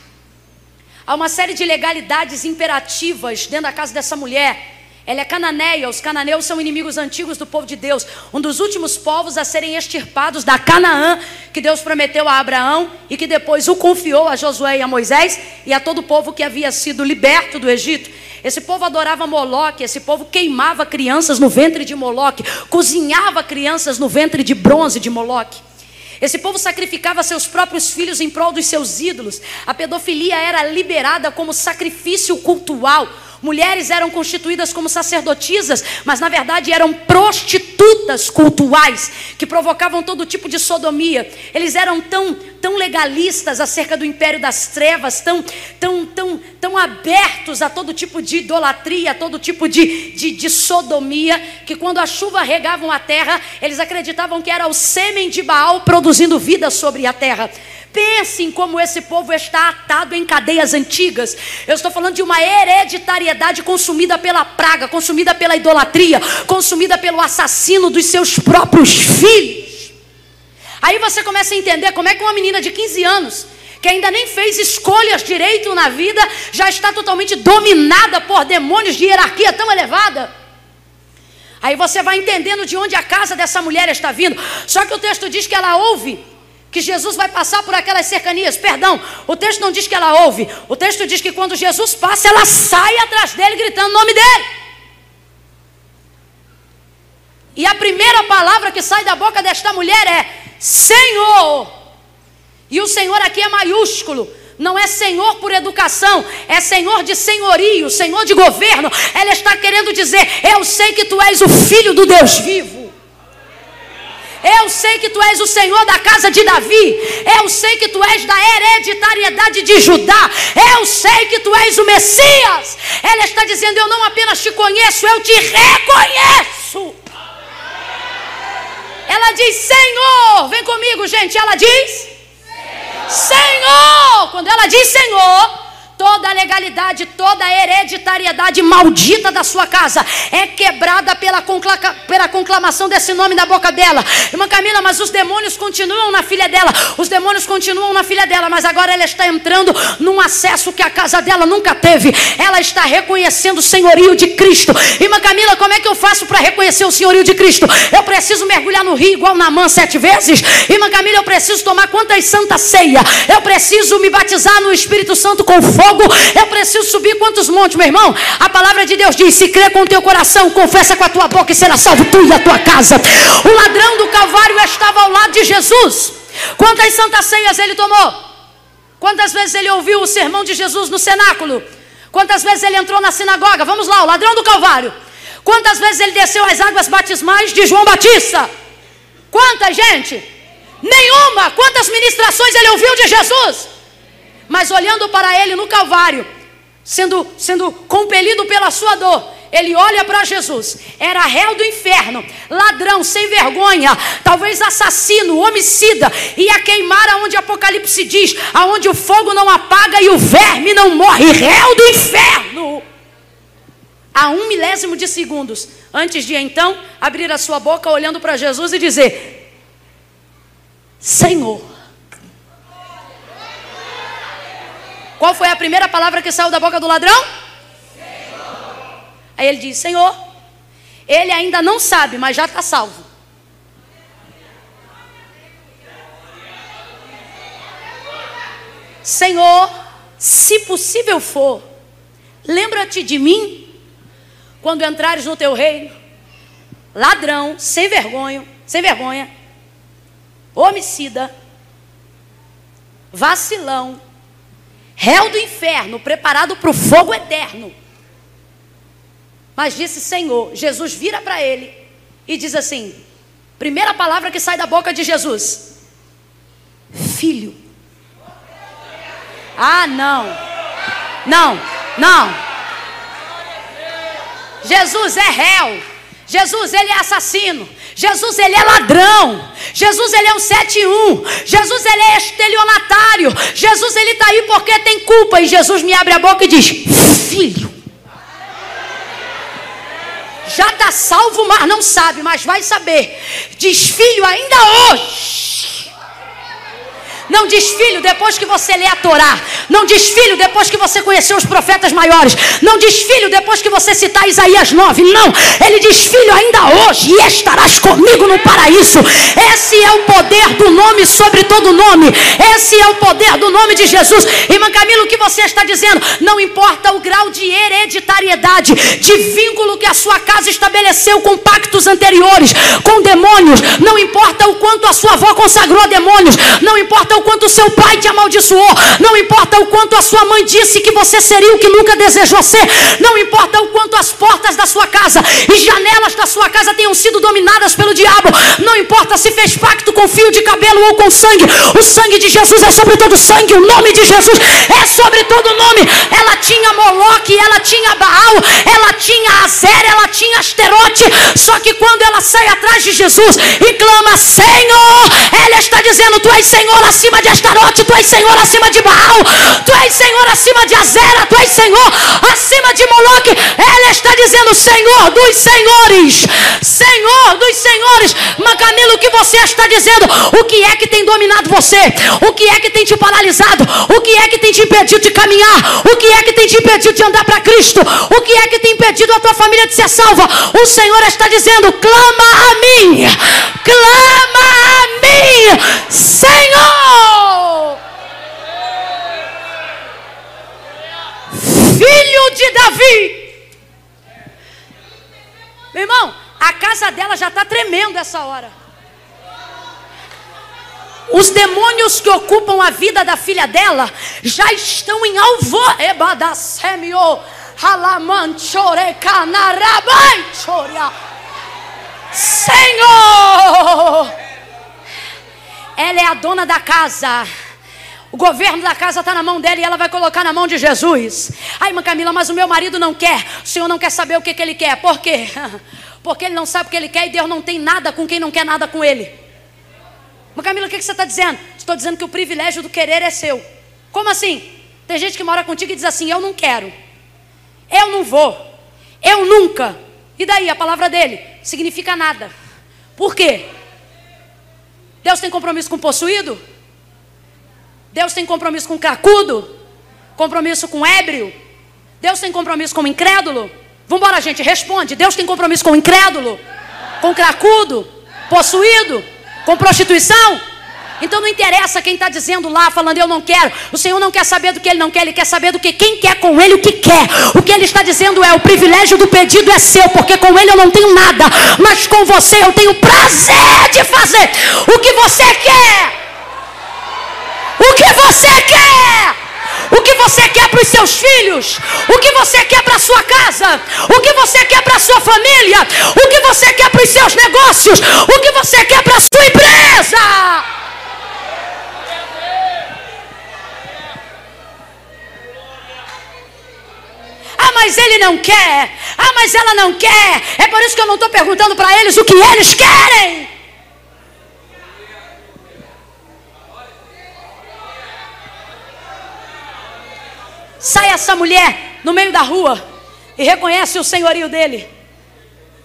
Há uma série de legalidades imperativas dentro da casa dessa mulher. Ela é cananeia, os cananeus são inimigos antigos do povo de Deus, um dos últimos povos a serem extirpados da Canaã, que Deus prometeu a Abraão e que depois o confiou a Josué e a Moisés e a todo o povo que havia sido liberto do Egito. Esse povo adorava Moloque, esse povo queimava crianças no ventre de Moloque, cozinhava crianças no ventre de bronze de Moloque. Esse povo sacrificava seus próprios filhos em prol dos seus ídolos. A pedofilia era liberada como sacrifício cultural. Mulheres eram constituídas como sacerdotisas, mas na verdade eram prostitutas cultuais que provocavam todo tipo de sodomia. Eles eram tão, tão legalistas acerca do império das trevas, tão, tão, tão, tão abertos a todo tipo de idolatria, a todo tipo de, de, de sodomia, que quando a chuva regava a terra, eles acreditavam que era o sêmen de Baal produzindo vida sobre a terra. Pensem como esse povo está atado em cadeias antigas. Eu estou falando de uma hereditariedade consumida pela praga, consumida pela idolatria, consumida pelo assassino dos seus próprios filhos. Aí você começa a entender como é que uma menina de 15 anos, que ainda nem fez escolhas direito na vida, já está totalmente dominada por demônios de hierarquia tão elevada. Aí você vai entendendo de onde a casa dessa mulher está vindo. Só que o texto diz que ela ouve que Jesus vai passar por aquelas cercanias. Perdão, o texto não diz que ela ouve. O texto diz que quando Jesus passa, ela sai atrás dele gritando o nome dele. E a primeira palavra que sai da boca desta mulher é Senhor. E o Senhor aqui é maiúsculo. Não é Senhor por educação, é Senhor de senhorio, Senhor de governo. Ela está querendo dizer: Eu sei que tu és o filho do Deus vivo. Eu sei que tu és o Senhor da casa de Davi. Eu sei que tu és da hereditariedade de Judá. Eu sei que tu és o Messias. Ela está dizendo: Eu não apenas te conheço, eu te reconheço. Ela diz: Senhor, vem comigo, gente. Ela diz: Senhor. Senhor. Quando ela diz Senhor, toda a legalidade, toda a hereditariedade maldita da sua casa é quebrada pela, concla pela conclamação desse nome na boca dela. Irmã Camila, mas os demônios continuam na filha dela, os demônios continuam na filha dela, mas agora ela está entrando num acesso que a casa dela nunca teve. Ela está reconhecendo o senhorio de Cristo. Irmã Camila, como é que eu faço para reconhecer o senhorio de Cristo? Eu preciso mergulhar no rio igual na mãe sete vezes? Irmã Camila, eu preciso tomar quantas santa ceia? Eu preciso me batizar no Espírito Santo com fogo, eu preciso subir quantos montes, meu irmão? A palavra de Deus diz: se crê com o teu coração, confessa com a tua boca e será salvo tu e a tua casa. O ladrão do Calvário estava ao lado de Jesus. Quantas santas ceias ele tomou? Quantas vezes ele ouviu o sermão de Jesus no cenáculo? Quantas vezes ele entrou na sinagoga? Vamos lá, o ladrão do Calvário. Quantas vezes ele desceu as águas batismais de João Batista? Quantas, gente? Nenhuma. Quantas ministrações ele ouviu de Jesus? Mas olhando para ele no Calvário, sendo, sendo compelido pela sua dor, ele olha para Jesus, era réu do inferno, ladrão, sem vergonha, talvez assassino, homicida, ia queimar aonde Apocalipse diz, aonde o fogo não apaga e o verme não morre, réu do inferno. A um milésimo de segundos, antes de então abrir a sua boca olhando para Jesus e dizer: Senhor. Qual foi a primeira palavra que saiu da boca do ladrão? Senhor. Aí ele diz: Senhor. Ele ainda não sabe, mas já está salvo. Senhor, se possível for, lembra-te de mim quando entrares no teu reino. Ladrão, sem vergonha, sem vergonha, homicida, vacilão, réu do inferno, preparado para o fogo eterno. Mas disse Senhor, Jesus vira para ele e diz assim: primeira palavra que sai da boca de Jesus: Filho. Ah, não, não, não. Jesus é réu. Jesus, ele é assassino. Jesus, ele é ladrão. Jesus, ele é um 71. Jesus, ele é estelionatário. Jesus, ele está aí porque tem culpa. E Jesus me abre a boca e diz: Filho. Já está salvo, mas não sabe, mas vai saber. Diz filho ainda hoje. Não diz filho depois que você lê a Torá. Não diz filho depois que você conheceu os profetas maiores. Não diz filho depois que você citar Isaías 9. Não. Ele diz filho ainda hoje e estarás comigo no paraíso. Esse é o poder do nome sobre todo nome. Esse é o poder do nome de Jesus. Irmã Camila, o que você está dizendo? Não importa o grau de hereditariedade, de vínculo que a sua casa estabeleceu com pactos anteriores, com demônios. Não importa o quanto a sua avó consagrou demônios. Não importa o quanto seu pai te amaldiçoou, não importa o quanto a sua mãe disse que você seria o que nunca desejou ser, não importa o quanto as portas da sua casa e janelas da sua casa tenham sido dominadas pelo diabo, não importa se fez pacto com fio de cabelo ou com sangue, o sangue de Jesus é sobre todo sangue, o nome de Jesus é sobre todo nome. Ela tinha Moloque, ela tinha Baal, ela tinha Azer, ela tinha Asterote, só que quando ela sai atrás de Jesus e clama: Senhor, ela está dizendo: Tu és Senhor acima acima de Astarote, tu és Senhor acima de Baal, tu és Senhor acima de Azera, tu és Senhor acima de Moloque. Ela está dizendo: Senhor dos senhores, Senhor dos senhores. Macamilo, o que você está dizendo? O que é que tem dominado você? O que é que tem te paralisado? O que é que tem te impedido de caminhar? O que é que tem te impedido de andar para Cristo? O que é que tem impedido a tua família de ser salva? O Senhor está dizendo: clama a mim, clama a mim, Senhor. Filho de Davi. Meu irmão, a casa dela já está tremendo essa hora. Os demônios que ocupam a vida da filha dela já estão em alvor. Senhor! Ela é a dona da casa. O governo da casa está na mão dela e ela vai colocar na mão de Jesus. Ai, irmã Camila, mas o meu marido não quer. O senhor não quer saber o que, que ele quer. Por quê? Porque ele não sabe o que ele quer e Deus não tem nada com quem não quer nada com ele. Irmã Camila, o que, que você está dizendo? Estou dizendo que o privilégio do querer é seu. Como assim? Tem gente que mora contigo e diz assim: Eu não quero. Eu não vou. Eu nunca. E daí? A palavra dele significa nada. Por quê? Deus tem compromisso com possuído? Deus tem compromisso com cracudo? Compromisso com ébrio? Deus tem compromisso com incrédulo? Vamos embora, gente, responde. Deus tem compromisso com incrédulo? Com cracudo? Possuído? Com prostituição? Então não interessa quem está dizendo lá, falando eu não quero. O Senhor não quer saber do que ele não quer, ele quer saber do que quem quer com ele o que quer. O que ele está dizendo é: o privilégio do pedido é seu, porque com ele eu não tenho nada, mas com você eu tenho prazer de fazer o que você quer. O que você quer? o que você quer para os seus filhos, o que você quer para a sua casa, o que você quer para a sua família, o que você quer para os seus negócios, o que você quer para a sua empresa. Ah, mas ele não quer. Ah, mas ela não quer. É por isso que eu não estou perguntando para eles o que eles querem. Sai essa mulher no meio da rua e reconhece o senhorio dele.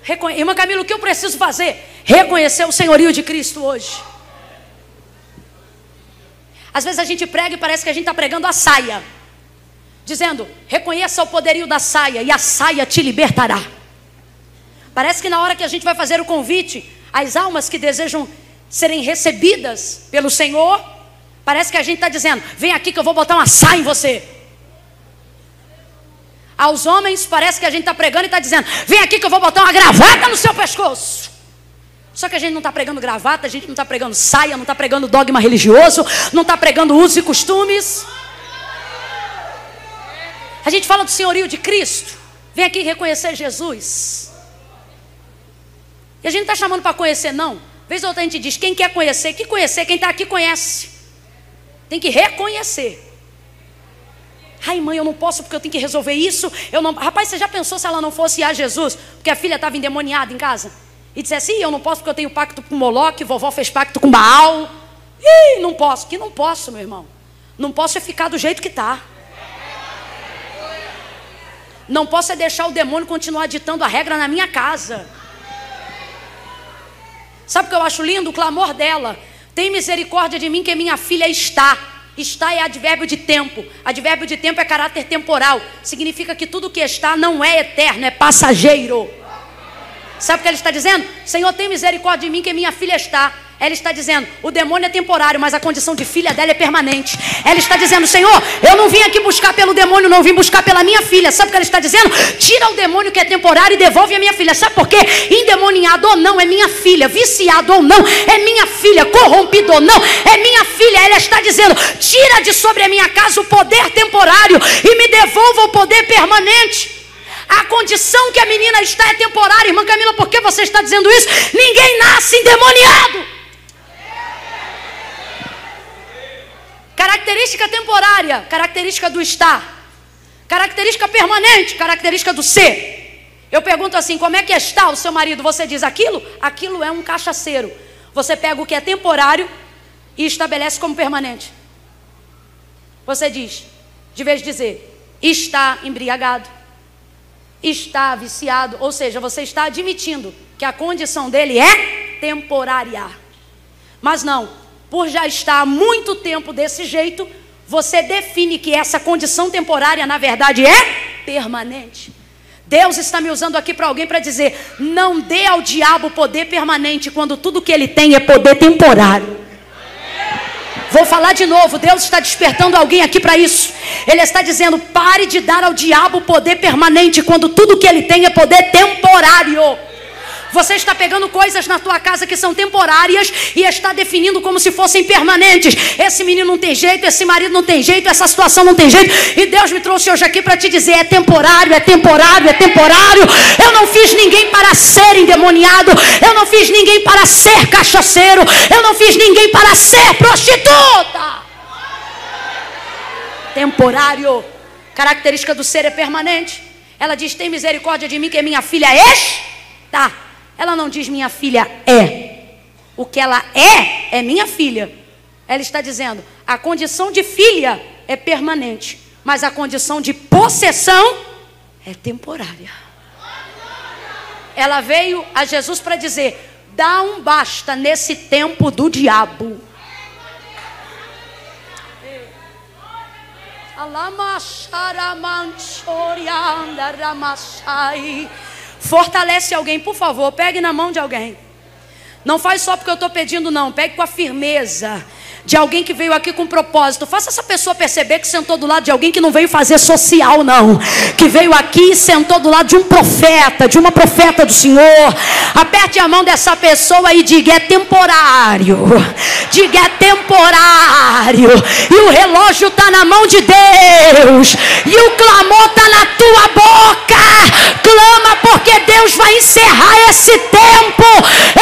Reconhe... Irmã Camila, o que eu preciso fazer? Reconhecer o senhorio de Cristo hoje. Às vezes a gente prega e parece que a gente está pregando a saia dizendo: reconheça o poderio da saia e a saia te libertará. Parece que na hora que a gente vai fazer o convite às almas que desejam serem recebidas pelo Senhor, parece que a gente está dizendo: vem aqui que eu vou botar uma saia em você. Aos homens, parece que a gente está pregando e está dizendo: vem aqui que eu vou botar uma gravata no seu pescoço. Só que a gente não está pregando gravata, a gente não está pregando saia, não está pregando dogma religioso, não está pregando usos e costumes. A gente fala do senhorio de Cristo. Vem aqui reconhecer Jesus. E a gente não está chamando para conhecer, não. Vez ou outra a gente diz: quem quer conhecer, que conhecer, quem está aqui conhece. Tem que reconhecer. Ai, mãe, eu não posso porque eu tenho que resolver isso. Eu não... Rapaz, você já pensou se ela não fosse a Jesus? Porque a filha estava endemoniada em casa? E dissesse, assim: eu não posso porque eu tenho pacto com Moloque, vovó fez pacto com Baal. Ih, não posso. Que não posso, meu irmão. Não posso é ficar do jeito que está. Não posso é deixar o demônio continuar ditando a regra na minha casa. Sabe o que eu acho lindo? O clamor dela. Tem misericórdia de mim que minha filha está. Está é advérbio de tempo. Advérbio de tempo é caráter temporal. Significa que tudo que está não é eterno, é passageiro. Sabe o que ele está dizendo? Senhor, tem misericórdia de mim que minha filha está. Ela está dizendo: o demônio é temporário, mas a condição de filha dela é permanente. Ela está dizendo: Senhor, eu não vim aqui buscar pelo demônio, não vim buscar pela minha filha. Sabe o que ela está dizendo? Tira o demônio que é temporário e devolve a minha filha. Sabe por quê? Endemoniado ou não, é minha filha. Viciado ou não, é minha filha. Corrompido ou não, é minha filha. Ela está dizendo: tira de sobre a minha casa o poder temporário e me devolva o poder permanente. A condição que a menina está é temporária. Irmã Camila, por que você está dizendo isso? Ninguém nasce endemoniado. Característica temporária, característica do estar. Característica permanente, característica do ser. Eu pergunto assim: como é que está o seu marido? Você diz aquilo? Aquilo é um cachaceiro. Você pega o que é temporário e estabelece como permanente. Você diz, de vez de dizer, está embriagado, está viciado, ou seja, você está admitindo que a condição dele é temporária. Mas não, por já estar há muito tempo desse jeito, você define que essa condição temporária, na verdade, é permanente. Deus está me usando aqui para alguém para dizer: não dê ao diabo poder permanente quando tudo que ele tem é poder temporário. Vou falar de novo, Deus está despertando alguém aqui para isso. Ele está dizendo: pare de dar ao diabo poder permanente quando tudo que ele tem é poder temporário. Você está pegando coisas na tua casa que são temporárias e está definindo como se fossem permanentes. Esse menino não tem jeito, esse marido não tem jeito, essa situação não tem jeito. E Deus me trouxe hoje aqui para te dizer: é temporário, é temporário, é temporário. Eu não fiz ninguém para ser endemoniado. Eu não fiz ninguém para ser cachaceiro. Eu não fiz ninguém para ser prostituta. Temporário. Característica do ser é permanente. Ela diz: tem misericórdia de mim, que é minha filha está. Ela não diz minha filha é. O que ela é, é minha filha. Ela está dizendo: a condição de filha é permanente, mas a condição de possessão é temporária. Ela veio a Jesus para dizer: dá um basta nesse tempo do diabo. Fortalece alguém, por favor, pegue na mão de alguém. Não faz só porque eu estou pedindo, não. Pegue com a firmeza de alguém que veio aqui com propósito. Faça essa pessoa perceber que sentou do lado de alguém que não veio fazer social, não. Que veio aqui e sentou do lado de um profeta, de uma profeta do Senhor. Aperte a mão dessa pessoa e diga: é temporário. Diga: é temporário. E o relógio está na mão de Deus. E o clamor está na tua boca. Clama porque Deus vai encerrar esse tempo.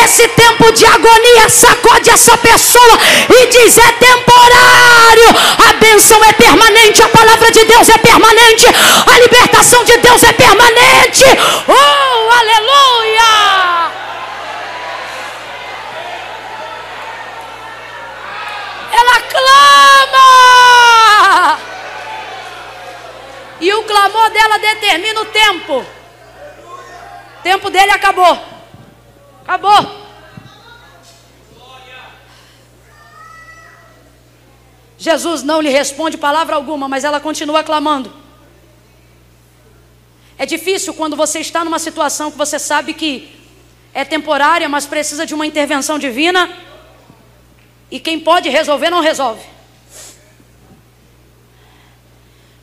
Esse tempo de agonia. Sacode essa pessoa e diz é temporário, a bênção é permanente, a palavra de Deus é permanente, a libertação de Deus é permanente. Oh, aleluia! Ela clama. E o clamor dela determina o tempo. O tempo dele acabou. Acabou. Jesus não lhe responde palavra alguma, mas ela continua clamando. É difícil quando você está numa situação que você sabe que é temporária, mas precisa de uma intervenção divina. E quem pode resolver, não resolve.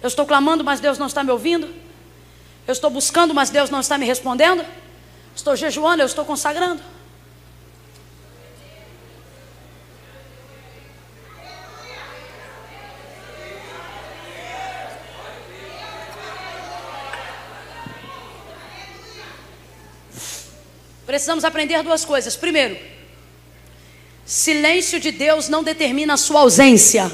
Eu estou clamando, mas Deus não está me ouvindo. Eu estou buscando, mas Deus não está me respondendo. Estou jejuando, eu estou consagrando. Precisamos aprender duas coisas. Primeiro, silêncio de Deus não determina a sua ausência.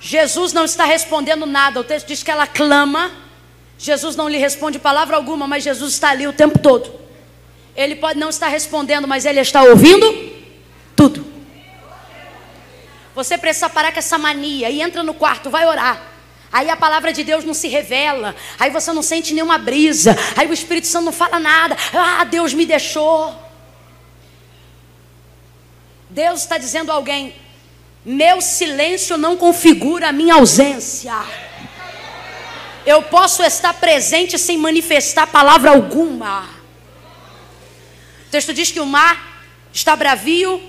Jesus não está respondendo nada. O texto diz que ela clama. Jesus não lhe responde palavra alguma, mas Jesus está ali o tempo todo. Ele pode não estar respondendo, mas ele está ouvindo tudo. Você precisa parar com essa mania e entra no quarto, vai orar. Aí a palavra de Deus não se revela. Aí você não sente nenhuma brisa. Aí o Espírito Santo não fala nada. Ah, Deus me deixou. Deus está dizendo a alguém: meu silêncio não configura a minha ausência. Eu posso estar presente sem manifestar palavra alguma. O texto diz que o mar está bravio,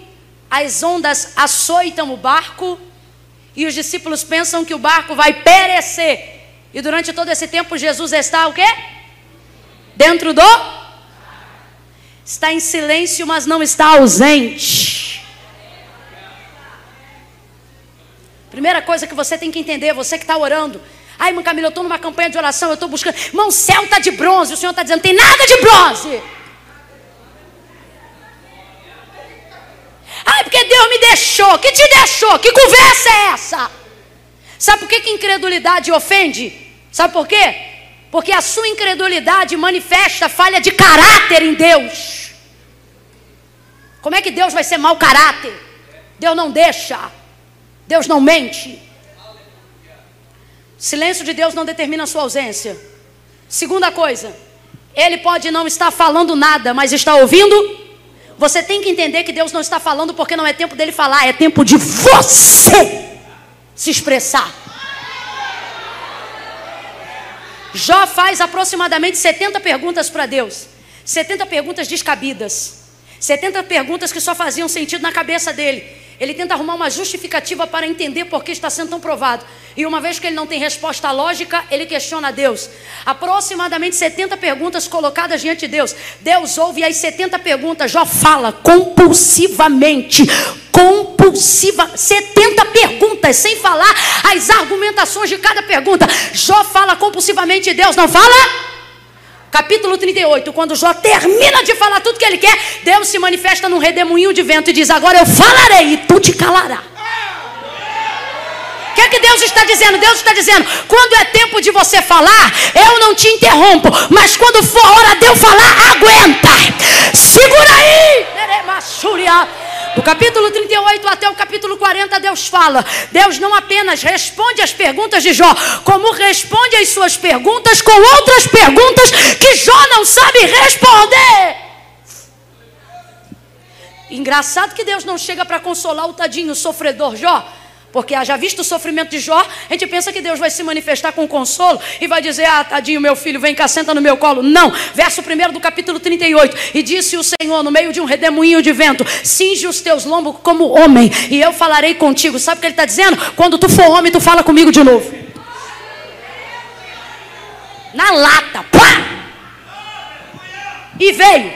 as ondas açoitam o barco, e os discípulos pensam que o barco vai perecer. E durante todo esse tempo Jesus está o quê? Dentro do está em silêncio, mas não está ausente. Primeira coisa que você tem que entender, você que está orando. Ai, irmã Camila, eu estou numa campanha de oração, eu estou buscando. Irmão, o céu está de bronze. O Senhor está dizendo, tem nada de bronze. Ai, porque Deus me deixou. Que te deixou? Que conversa é essa? Sabe por que, que incredulidade ofende? Sabe por quê? Porque a sua incredulidade manifesta falha de caráter em Deus. Como é que Deus vai ser mau caráter? Deus não deixa. Deus não mente. Silêncio de Deus não determina a sua ausência. Segunda coisa, ele pode não estar falando nada, mas está ouvindo. Você tem que entender que Deus não está falando porque não é tempo dele falar, é tempo de você se expressar. Jó faz aproximadamente 70 perguntas para Deus. 70 perguntas descabidas. 70 perguntas que só faziam sentido na cabeça dele. Ele tenta arrumar uma justificativa para entender por que está sendo tão provado. E uma vez que ele não tem resposta lógica, ele questiona Deus. Aproximadamente 70 perguntas colocadas diante de Deus. Deus ouve as 70 perguntas. Jó fala compulsivamente. Compulsiva. 70 perguntas, sem falar as argumentações de cada pergunta. Jó fala compulsivamente. Deus não fala? Capítulo 38, quando Jó termina de falar tudo que ele quer, Deus se manifesta num redemoinho de vento e diz: Agora eu falarei e tu te calará. O que é que Deus está dizendo? Deus está dizendo: quando é tempo de você falar, eu não te interrompo, mas quando for hora de eu falar, aguenta. Segura aí. Do capítulo 38 até o capítulo 40, Deus fala. Deus não apenas responde as perguntas de Jó, como responde as suas perguntas com outras perguntas que Jó não sabe responder. Engraçado que Deus não chega para consolar o tadinho sofredor Jó. Porque já visto o sofrimento de Jó, a gente pensa que Deus vai se manifestar com consolo e vai dizer: Ah, tadinho, meu filho, vem cá, senta no meu colo. Não. Verso 1 do capítulo 38. E disse o Senhor, no meio de um redemoinho de vento: Cinge os teus lombos como homem, e eu falarei contigo. Sabe o que ele está dizendo? Quando tu for homem, tu fala comigo de novo. Na lata. Pá! E veio,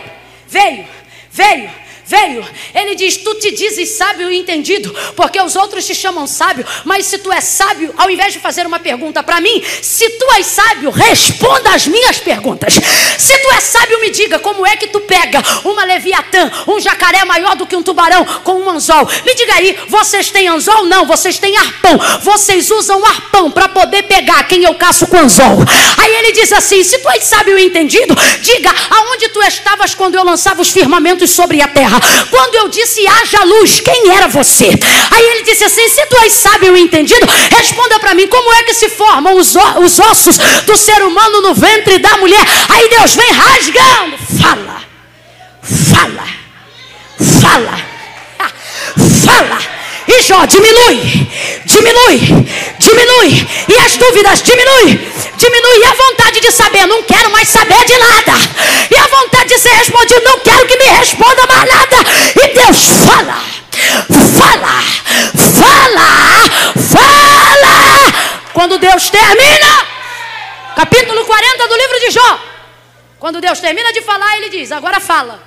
veio, veio veio. Ele diz: Tu te dizes sábio e entendido, porque os outros te chamam sábio. Mas se tu és sábio, ao invés de fazer uma pergunta para mim, se tu és sábio, responda as minhas perguntas. Se tu és sábio, me diga como é que tu pega uma leviatã, um jacaré maior do que um tubarão, com um anzol. Me diga aí, vocês têm anzol? Não, vocês têm arpão. Vocês usam arpão para poder pegar quem eu caço com anzol. Aí ele diz assim: Se tu és sábio e entendido, diga aonde tu estavas quando eu lançava os firmamentos sobre a terra terra. Quando eu disse haja luz, quem era você? Aí ele disse assim: se tu és sábio e entendido, responda para mim como é que se formam os, os ossos do ser humano no ventre da mulher. Aí Deus vem rasgando. Fala, fala, fala, fala. E Jó, diminui, diminui, diminui. E as dúvidas, diminui, diminui. E a vontade de saber, não quero mais saber de nada. E a vontade de ser respondido, não quero que me responda mais nada. E Deus fala, fala, fala, fala. Quando Deus termina, capítulo 40 do livro de Jó. Quando Deus termina de falar, ele diz: Agora fala.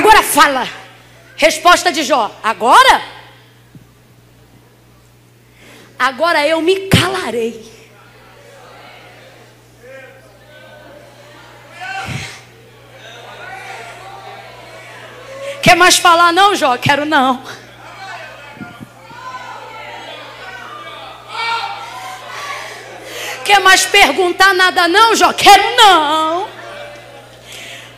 Agora fala. Resposta de Jó: Agora? Agora eu me calarei. Quer mais falar não, Jó? Quero não. quer mais perguntar nada, não, Jó? Quero não.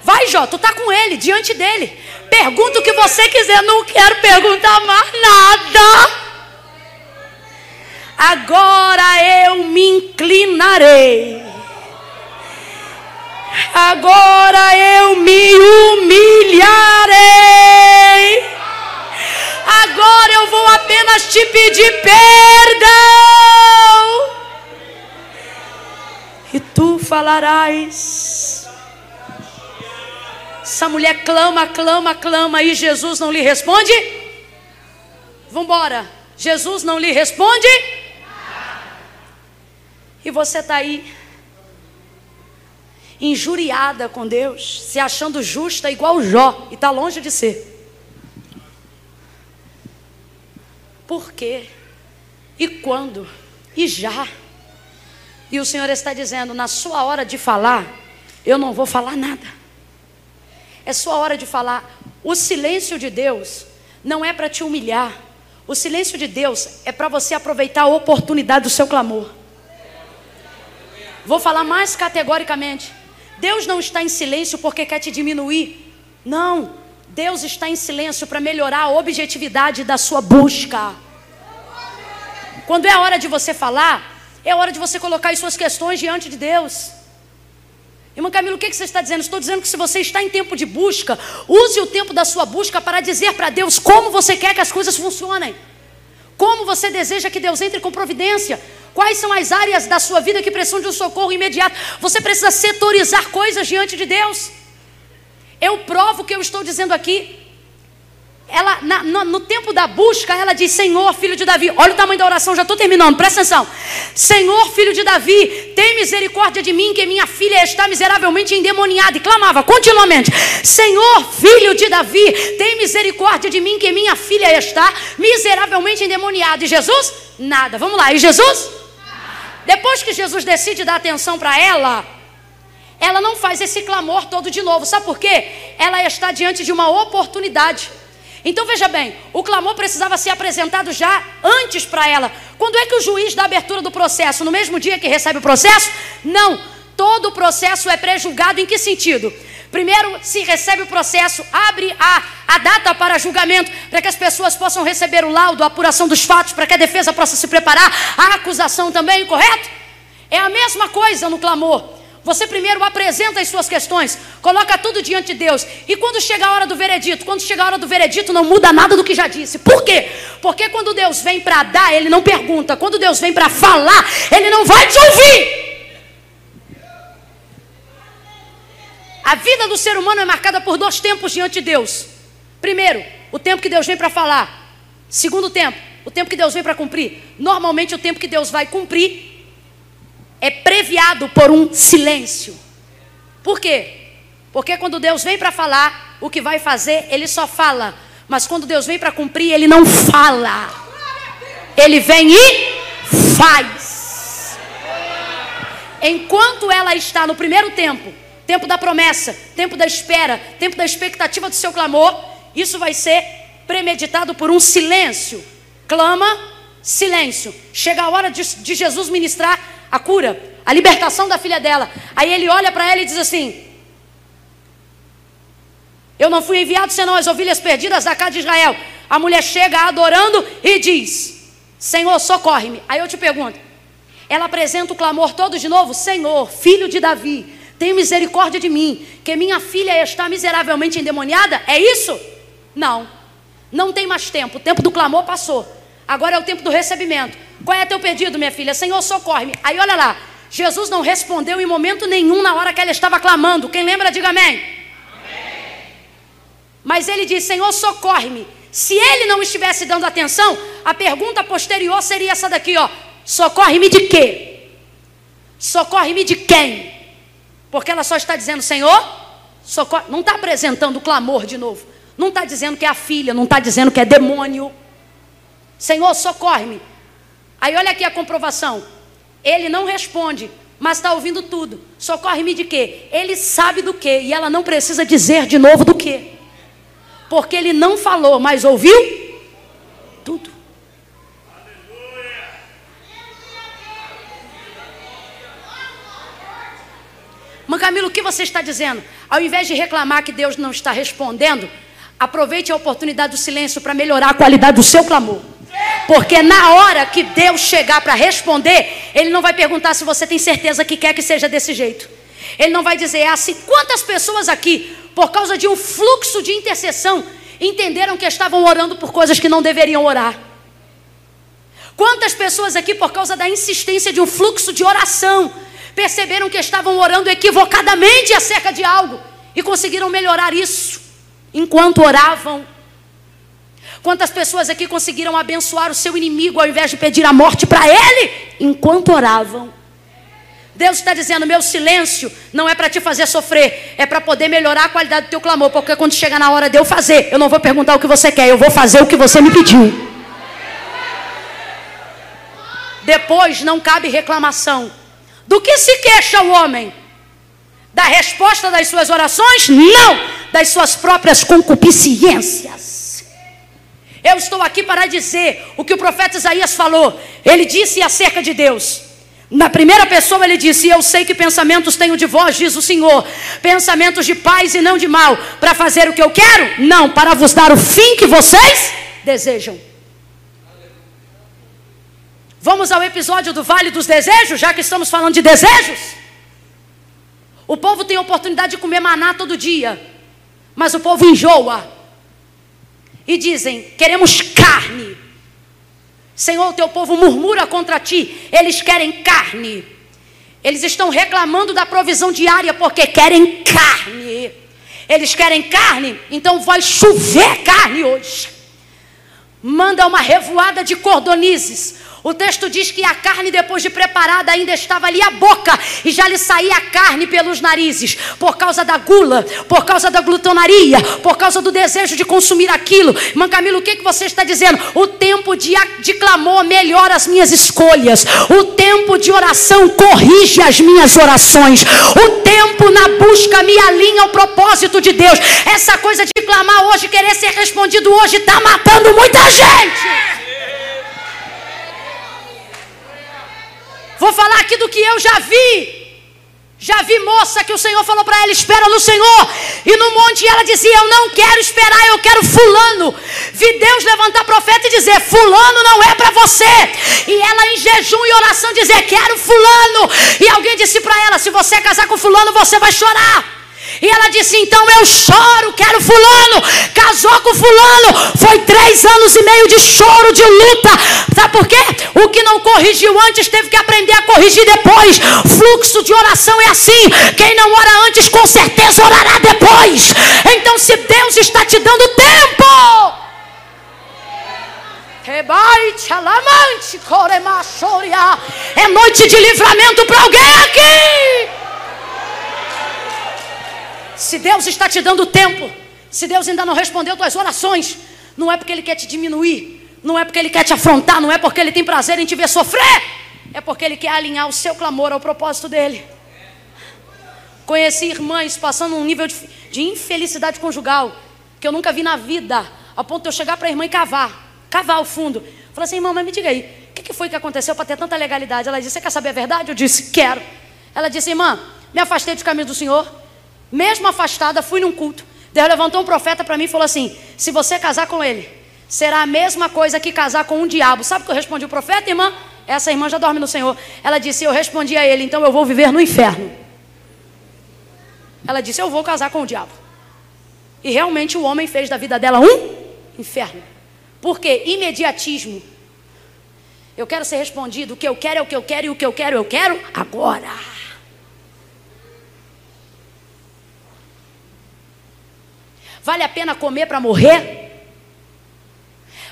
Vai, Jó, tu tá com ele, diante dele. Pergunta o que você quiser, não quero perguntar mais nada. Agora eu me inclinarei. Agora eu me humilharei. Agora eu vou apenas te pedir perdão. E tu falarás. Essa mulher clama, clama, clama e Jesus não lhe responde. Vamos embora. Jesus não lhe responde. E você está aí, injuriada com Deus, se achando justa igual Jó, e está longe de ser. Por quê? E quando? E já. E o Senhor está dizendo: na sua hora de falar, eu não vou falar nada. É sua hora de falar. O silêncio de Deus não é para te humilhar. O silêncio de Deus é para você aproveitar a oportunidade do seu clamor. Vou falar mais categoricamente. Deus não está em silêncio porque quer te diminuir. Não. Deus está em silêncio para melhorar a objetividade da sua busca. Quando é a hora de você falar, é hora de você colocar as suas questões diante de Deus. Irmã Camila, o que você está dizendo? Estou dizendo que se você está em tempo de busca, use o tempo da sua busca para dizer para Deus como você quer que as coisas funcionem. Como você deseja que Deus entre com providência. Quais são as áreas da sua vida que precisam de um socorro imediato? Você precisa setorizar coisas diante de Deus. Eu provo o que eu estou dizendo aqui. Ela, na, no, no, tempo da busca, ela diz: Senhor, filho de Davi. Olha o tamanho da oração, já estou terminando, presta atenção. Senhor, filho de Davi, tem misericórdia de mim, que minha filha está miseravelmente endemoniada. E clamava continuamente: Senhor, filho de Davi, tem misericórdia de mim, que minha filha está miseravelmente endemoniada. E Jesus? Nada. Vamos lá. E Jesus? Depois que Jesus decide dar atenção para ela, ela não faz esse clamor todo de novo. Sabe por quê? Ela está diante de uma oportunidade. Então veja bem, o clamor precisava ser apresentado já antes para ela. Quando é que o juiz dá abertura do processo? No mesmo dia que recebe o processo? Não. Todo o processo é prejulgado em que sentido? Primeiro se recebe o processo, abre a, a data para julgamento, para que as pessoas possam receber o laudo, a apuração dos fatos, para que a defesa possa se preparar, a acusação também, correto? É a mesma coisa no clamor. Você primeiro apresenta as suas questões, coloca tudo diante de Deus. E quando chega a hora do veredito, quando chega a hora do veredito, não muda nada do que já disse. Por quê? Porque quando Deus vem para dar, ele não pergunta. Quando Deus vem para falar, ele não vai te ouvir. A vida do ser humano é marcada por dois tempos diante de Deus. Primeiro, o tempo que Deus vem para falar. Segundo tempo, o tempo que Deus vem para cumprir. Normalmente, o tempo que Deus vai cumprir é previado por um silêncio. Por quê? Porque quando Deus vem para falar, o que vai fazer, ele só fala. Mas quando Deus vem para cumprir, ele não fala. Ele vem e faz. Enquanto ela está no primeiro tempo, tempo da promessa, tempo da espera, tempo da expectativa do seu clamor, isso vai ser premeditado por um silêncio. Clama, silêncio. Chega a hora de, de Jesus ministrar a cura, a libertação da filha dela. Aí ele olha para ela e diz assim: Eu não fui enviado senão as ovelhas perdidas da casa de Israel. A mulher chega adorando e diz: Senhor, socorre-me. Aí eu te pergunto: ela apresenta o clamor todo de novo: Senhor, filho de Davi, tem misericórdia de mim, que minha filha está miseravelmente endemoniada? É isso? Não. Não tem mais tempo. O tempo do clamor passou. Agora é o tempo do recebimento. Qual é teu pedido, minha filha? Senhor, socorre-me. Aí olha lá. Jesus não respondeu em momento nenhum na hora que ela estava clamando. Quem lembra, diga amém. amém. Mas ele disse: Senhor, socorre-me. Se ele não estivesse dando atenção, a pergunta posterior seria essa daqui, ó. Socorre-me de quê? Socorre-me de quem? Porque ela só está dizendo, Senhor, socorre. Não está apresentando o clamor de novo. Não está dizendo que é a filha, não está dizendo que é demônio. Senhor, socorre-me. Aí olha aqui a comprovação. Ele não responde, mas está ouvindo tudo. Socorre-me de quê? Ele sabe do quê? E ela não precisa dizer de novo do quê. Porque ele não falou, mas ouviu tudo. Camilo, o que você está dizendo? Ao invés de reclamar que Deus não está respondendo, aproveite a oportunidade do silêncio para melhorar a qualidade do seu clamor. Porque na hora que Deus chegar para responder, Ele não vai perguntar se você tem certeza que quer que seja desse jeito. Ele não vai dizer é assim. Quantas pessoas aqui, por causa de um fluxo de intercessão, entenderam que estavam orando por coisas que não deveriam orar? Quantas pessoas aqui, por causa da insistência de um fluxo de oração, perceberam que estavam orando equivocadamente acerca de algo e conseguiram melhorar isso enquanto oravam? Quantas pessoas aqui conseguiram abençoar o seu inimigo ao invés de pedir a morte para ele enquanto oravam? Deus está dizendo: meu silêncio não é para te fazer sofrer, é para poder melhorar a qualidade do teu clamor. Porque quando chega na hora de eu fazer, eu não vou perguntar o que você quer, eu vou fazer o que você me pediu. Depois não cabe reclamação. Do que se queixa o homem? Da resposta das suas orações? Não! Das suas próprias concupiscências. Eu estou aqui para dizer o que o profeta Isaías falou. Ele disse acerca de Deus. Na primeira pessoa ele disse: Eu sei que pensamentos tenho de vós, diz o Senhor, pensamentos de paz e não de mal, para fazer o que eu quero? Não, para vos dar o fim que vocês desejam. Vamos ao episódio do Vale dos Desejos, já que estamos falando de desejos. O povo tem a oportunidade de comer maná todo dia, mas o povo enjoa. E dizem: queremos carne. Senhor, o teu povo murmura contra ti, eles querem carne. Eles estão reclamando da provisão diária porque querem carne. Eles querem carne, então vai chover carne hoje. Manda uma revoada de cordonizes, o texto diz que a carne, depois de preparada, ainda estava ali a boca e já lhe saía a carne pelos narizes, por causa da gula, por causa da glutonaria, por causa do desejo de consumir aquilo. Mancamilo, o que, que você está dizendo? O tempo de, de clamor melhora as minhas escolhas, o tempo de oração corrige as minhas orações, o tempo na busca me alinha ao propósito de Deus. Essa coisa de clamar hoje, querer ser respondido hoje, está matando muita gente. Vou falar aqui do que eu já vi. Já vi moça que o Senhor falou para ela: espera no Senhor. E no monte ela dizia: Eu não quero esperar, eu quero Fulano. Vi Deus levantar profeta e dizer: Fulano não é para você. E ela em jejum e oração dizer: Quero Fulano. E alguém disse para ela: Se você casar com Fulano, você vai chorar. E ela disse: Então eu choro, quero Fulano. Casou com Fulano. Foi três anos e meio de choro, de luta. Sabe por quê? O que não corrigiu antes teve que aprender a corrigir depois. Fluxo de oração é assim: quem não ora antes, com certeza orará depois. Então, se Deus está te dando tempo. É noite de livramento para alguém aqui. Se Deus está te dando tempo, se Deus ainda não respondeu tuas orações, não é porque Ele quer te diminuir, não é porque Ele quer te afrontar, não é porque Ele tem prazer em te ver sofrer, é porque Ele quer alinhar o seu clamor ao propósito dEle. Conheci irmãs passando um nível de, de infelicidade conjugal que eu nunca vi na vida, a ponto de eu chegar para a irmã e cavar, cavar o fundo. Falei assim, irmã, mas me diga aí, o que, que foi que aconteceu para ter tanta legalidade? Ela disse, você quer saber a verdade? Eu disse, quero. Ela disse, irmã, me afastei dos caminhos do Senhor, mesmo afastada, fui num culto. Deus levantou um profeta para mim e falou assim: se você casar com ele, será a mesma coisa que casar com um diabo. Sabe o que eu respondi o profeta, irmã? Essa irmã já dorme no Senhor. Ela disse: Eu respondi a ele, então eu vou viver no inferno. Ela disse: Eu vou casar com o diabo. E realmente o homem fez da vida dela um inferno. Por quê? Imediatismo. Eu quero ser respondido. O que eu quero é o que eu quero e o que eu quero eu quero agora. Vale a pena comer para morrer?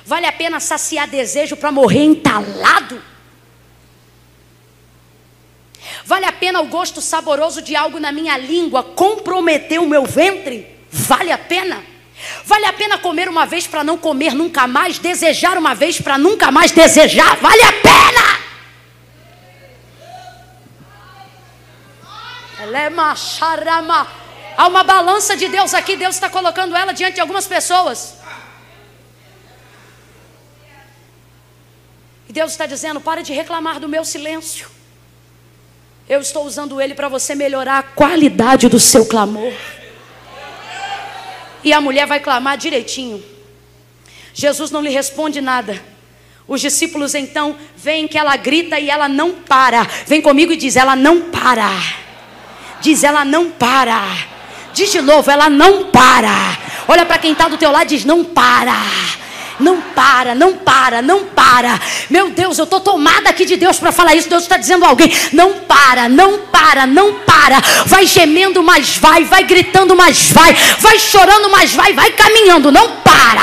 Vale a pena saciar desejo para morrer entalado? Vale a pena o gosto saboroso de algo na minha língua comprometer o meu ventre? Vale a pena? Vale a pena comer uma vez para não comer nunca mais? Desejar uma vez para nunca mais desejar? Vale a pena? Lema charama. Há uma balança de Deus aqui, Deus está colocando ela diante de algumas pessoas. E Deus está dizendo: para de reclamar do meu silêncio. Eu estou usando ele para você melhorar a qualidade do seu clamor. E a mulher vai clamar direitinho. Jesus não lhe responde nada. Os discípulos então veem que ela grita e ela não para. Vem comigo e diz: ela não para. Diz: ela não para. Diz de novo: ela não para. Olha para quem está do teu lado e diz: não para. Não para, não para, não para. Meu Deus, eu estou tomada aqui de Deus para falar isso. Deus está dizendo a alguém: não para, não para, não para. Vai gemendo, mas vai. Vai gritando, mas vai. Vai chorando, mas vai. Vai caminhando, não para.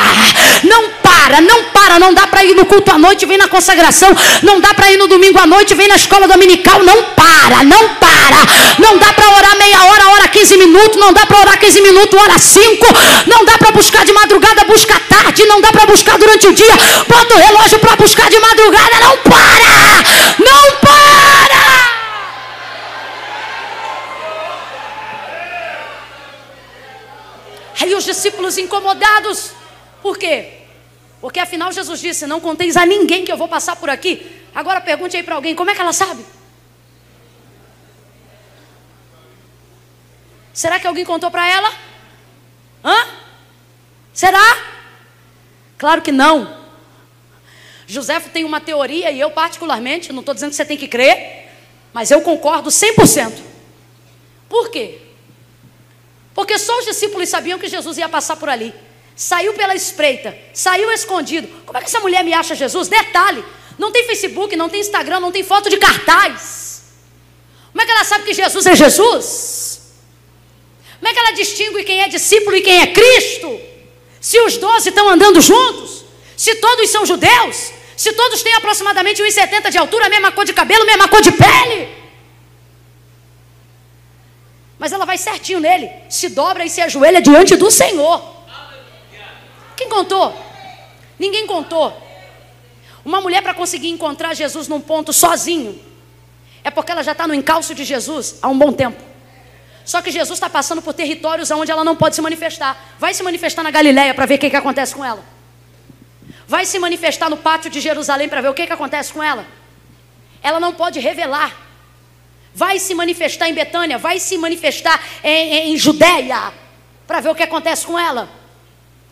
Não para, não para. Não dá para ir no culto à noite, vem na consagração. Não dá para ir no domingo à noite, vem na escola dominical. Não para, não para. Não dá para orar meia hora, hora 15 minutos. Não dá para orar 15 minutos, hora 5. Não dá para buscar de madrugada, busca tarde. Não dá para buscar buscar durante o dia, bota o relógio para buscar de madrugada, não para! Não para! Aí os discípulos incomodados, por quê? Porque afinal Jesus disse: Não conteis a ninguém que eu vou passar por aqui. Agora pergunte aí para alguém: como é que ela sabe? Será que alguém contou para ela? Hã? Será? Claro que não. José tem uma teoria, e eu particularmente, não estou dizendo que você tem que crer, mas eu concordo 100%. Por quê? Porque só os discípulos sabiam que Jesus ia passar por ali. Saiu pela espreita, saiu escondido. Como é que essa mulher me acha Jesus? Detalhe: não tem Facebook, não tem Instagram, não tem foto de cartaz. Como é que ela sabe que Jesus é Jesus? Como é que ela distingue quem é discípulo e quem é Cristo? Se os doze estão andando juntos, se todos são judeus, se todos têm aproximadamente 1,70 de altura, mesma cor de cabelo, mesma cor de pele. Mas ela vai certinho nele, se dobra e se ajoelha diante do Senhor. Quem contou? Ninguém contou. Uma mulher para conseguir encontrar Jesus num ponto sozinho, é porque ela já está no encalço de Jesus há um bom tempo. Só que Jesus está passando por territórios onde ela não pode se manifestar. Vai se manifestar na Galileia para ver o que, que acontece com ela. Vai se manifestar no pátio de Jerusalém para ver o que, que acontece com ela. Ela não pode revelar. Vai se manifestar em Betânia, vai se manifestar em, em, em Judéia para ver o que acontece com ela.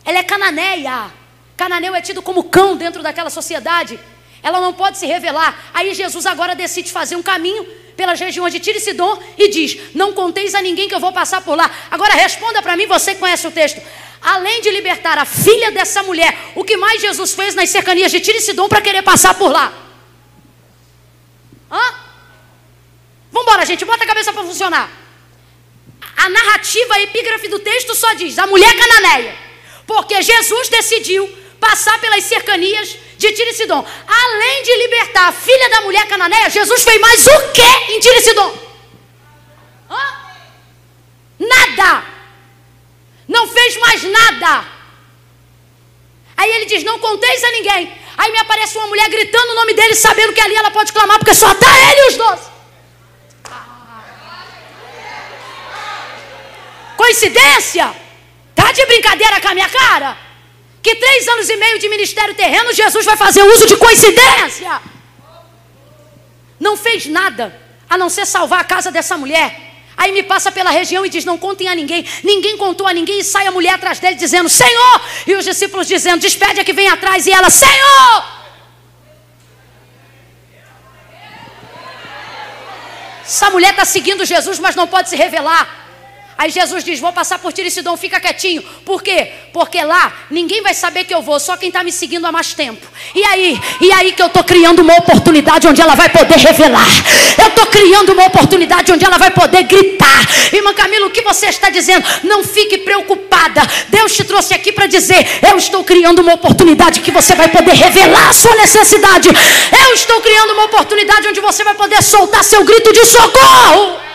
Ela é cananeia. Cananeu é tido como cão dentro daquela sociedade. Ela não pode se revelar. Aí Jesus agora decide fazer um caminho pelas regiões de Tiro e Sidom e diz: Não conteis a ninguém que eu vou passar por lá. Agora responda para mim, você que conhece o texto. Além de libertar a filha dessa mulher, o que mais Jesus fez nas cercanias de Tiro e Sidom para querer passar por lá? Hã? Vambora, gente, bota a cabeça para funcionar. A narrativa, a epígrafe do texto só diz: a mulher cananeia. Porque Jesus decidiu passar pelas cercanias de Tiro e. Além de libertar a filha da mulher cananeia, Jesus fez mais o que em Tiro e? Hã? Nada. Não fez mais nada. Aí ele diz: Não conteis a ninguém. Aí me aparece uma mulher gritando o nome dele, sabendo que ali ela pode clamar, porque só está ele e os doze. Coincidência? Tá de brincadeira com a minha cara? Que três anos e meio de ministério terreno, Jesus vai fazer uso de coincidência. Não fez nada, a não ser salvar a casa dessa mulher. Aí me passa pela região e diz: Não contem a ninguém. Ninguém contou a ninguém. E sai a mulher atrás dele dizendo: Senhor. E os discípulos dizendo: Despede a que vem atrás. E ela: Senhor. Essa mulher está seguindo Jesus, mas não pode se revelar. Aí Jesus diz: Vou passar por Tiro e Sidom, fica quietinho. Por quê? Porque lá ninguém vai saber que eu vou, só quem está me seguindo há mais tempo. E aí? E aí que eu estou criando uma oportunidade onde ela vai poder revelar. Eu estou criando uma oportunidade onde ela vai poder gritar. Irmã Camila, o que você está dizendo? Não fique preocupada. Deus te trouxe aqui para dizer: Eu estou criando uma oportunidade que você vai poder revelar a sua necessidade. Eu estou criando uma oportunidade onde você vai poder soltar seu grito de socorro.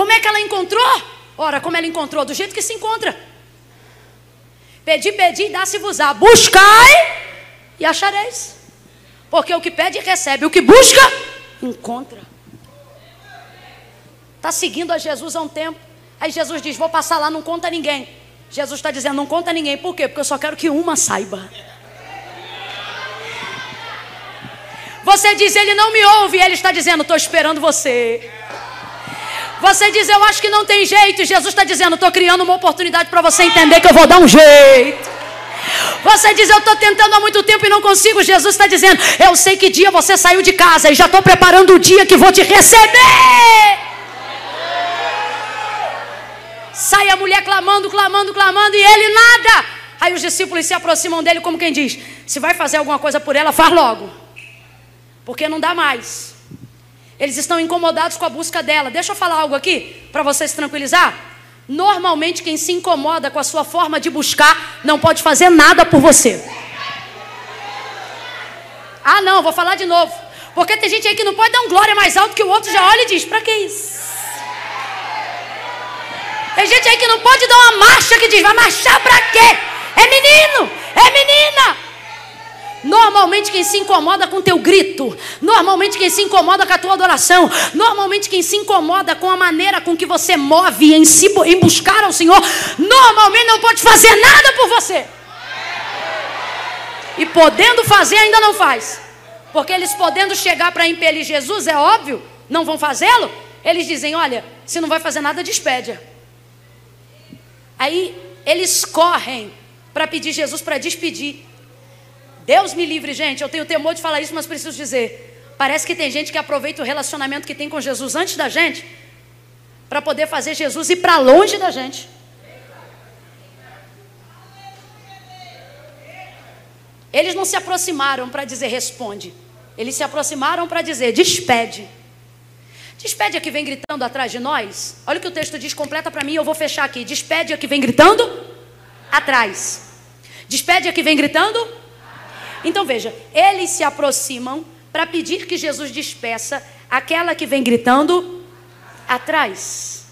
Como é que ela encontrou? Ora, como ela encontrou? Do jeito que se encontra. Pedi, pedi, dá-se-vos-á. Buscai e achareis. Porque o que pede, recebe. O que busca, encontra. Está seguindo a Jesus há um tempo. Aí Jesus diz: Vou passar lá, não conta ninguém. Jesus está dizendo: Não conta ninguém. Por quê? Porque eu só quero que uma saiba. Você diz, ele não me ouve, ele está dizendo, estou esperando você. Você diz, eu acho que não tem jeito, e Jesus está dizendo, estou criando uma oportunidade para você entender que eu vou dar um jeito. Você diz, eu estou tentando há muito tempo e não consigo. Jesus está dizendo, eu sei que dia você saiu de casa e já estou preparando o dia que vou te receber. Sai a mulher clamando, clamando, clamando e ele nada. Aí os discípulos se aproximam dele como quem diz: se vai fazer alguma coisa por ela, faz logo. Porque não dá mais. Eles estão incomodados com a busca dela. Deixa eu falar algo aqui para vocês tranquilizar. Normalmente, quem se incomoda com a sua forma de buscar não pode fazer nada por você. Ah, não, vou falar de novo. Porque tem gente aí que não pode dar um glória mais alto que o outro já olha e diz: para que isso? Tem gente aí que não pode dar uma marcha que diz: vai marchar para quê? É menino, é menina. Normalmente quem se incomoda com teu grito, normalmente quem se incomoda com a tua adoração, normalmente quem se incomoda com a maneira com que você move em, si, em buscar ao Senhor, normalmente não pode fazer nada por você. E podendo fazer, ainda não faz. Porque eles podendo chegar para impelir Jesus, é óbvio, não vão fazê-lo. Eles dizem: olha, se não vai fazer nada, despede. Aí eles correm para pedir Jesus para despedir. Deus me livre, gente. Eu tenho temor de falar isso, mas preciso dizer. Parece que tem gente que aproveita o relacionamento que tem com Jesus antes da gente para poder fazer Jesus ir para longe da gente. Eles não se aproximaram para dizer responde. Eles se aproximaram para dizer despede. Despede a que vem gritando atrás de nós. Olha o que o texto diz, completa para mim, eu vou fechar aqui. Despede a que vem gritando atrás. Despede a que vem gritando então veja, eles se aproximam para pedir que Jesus despeça aquela que vem gritando atrás.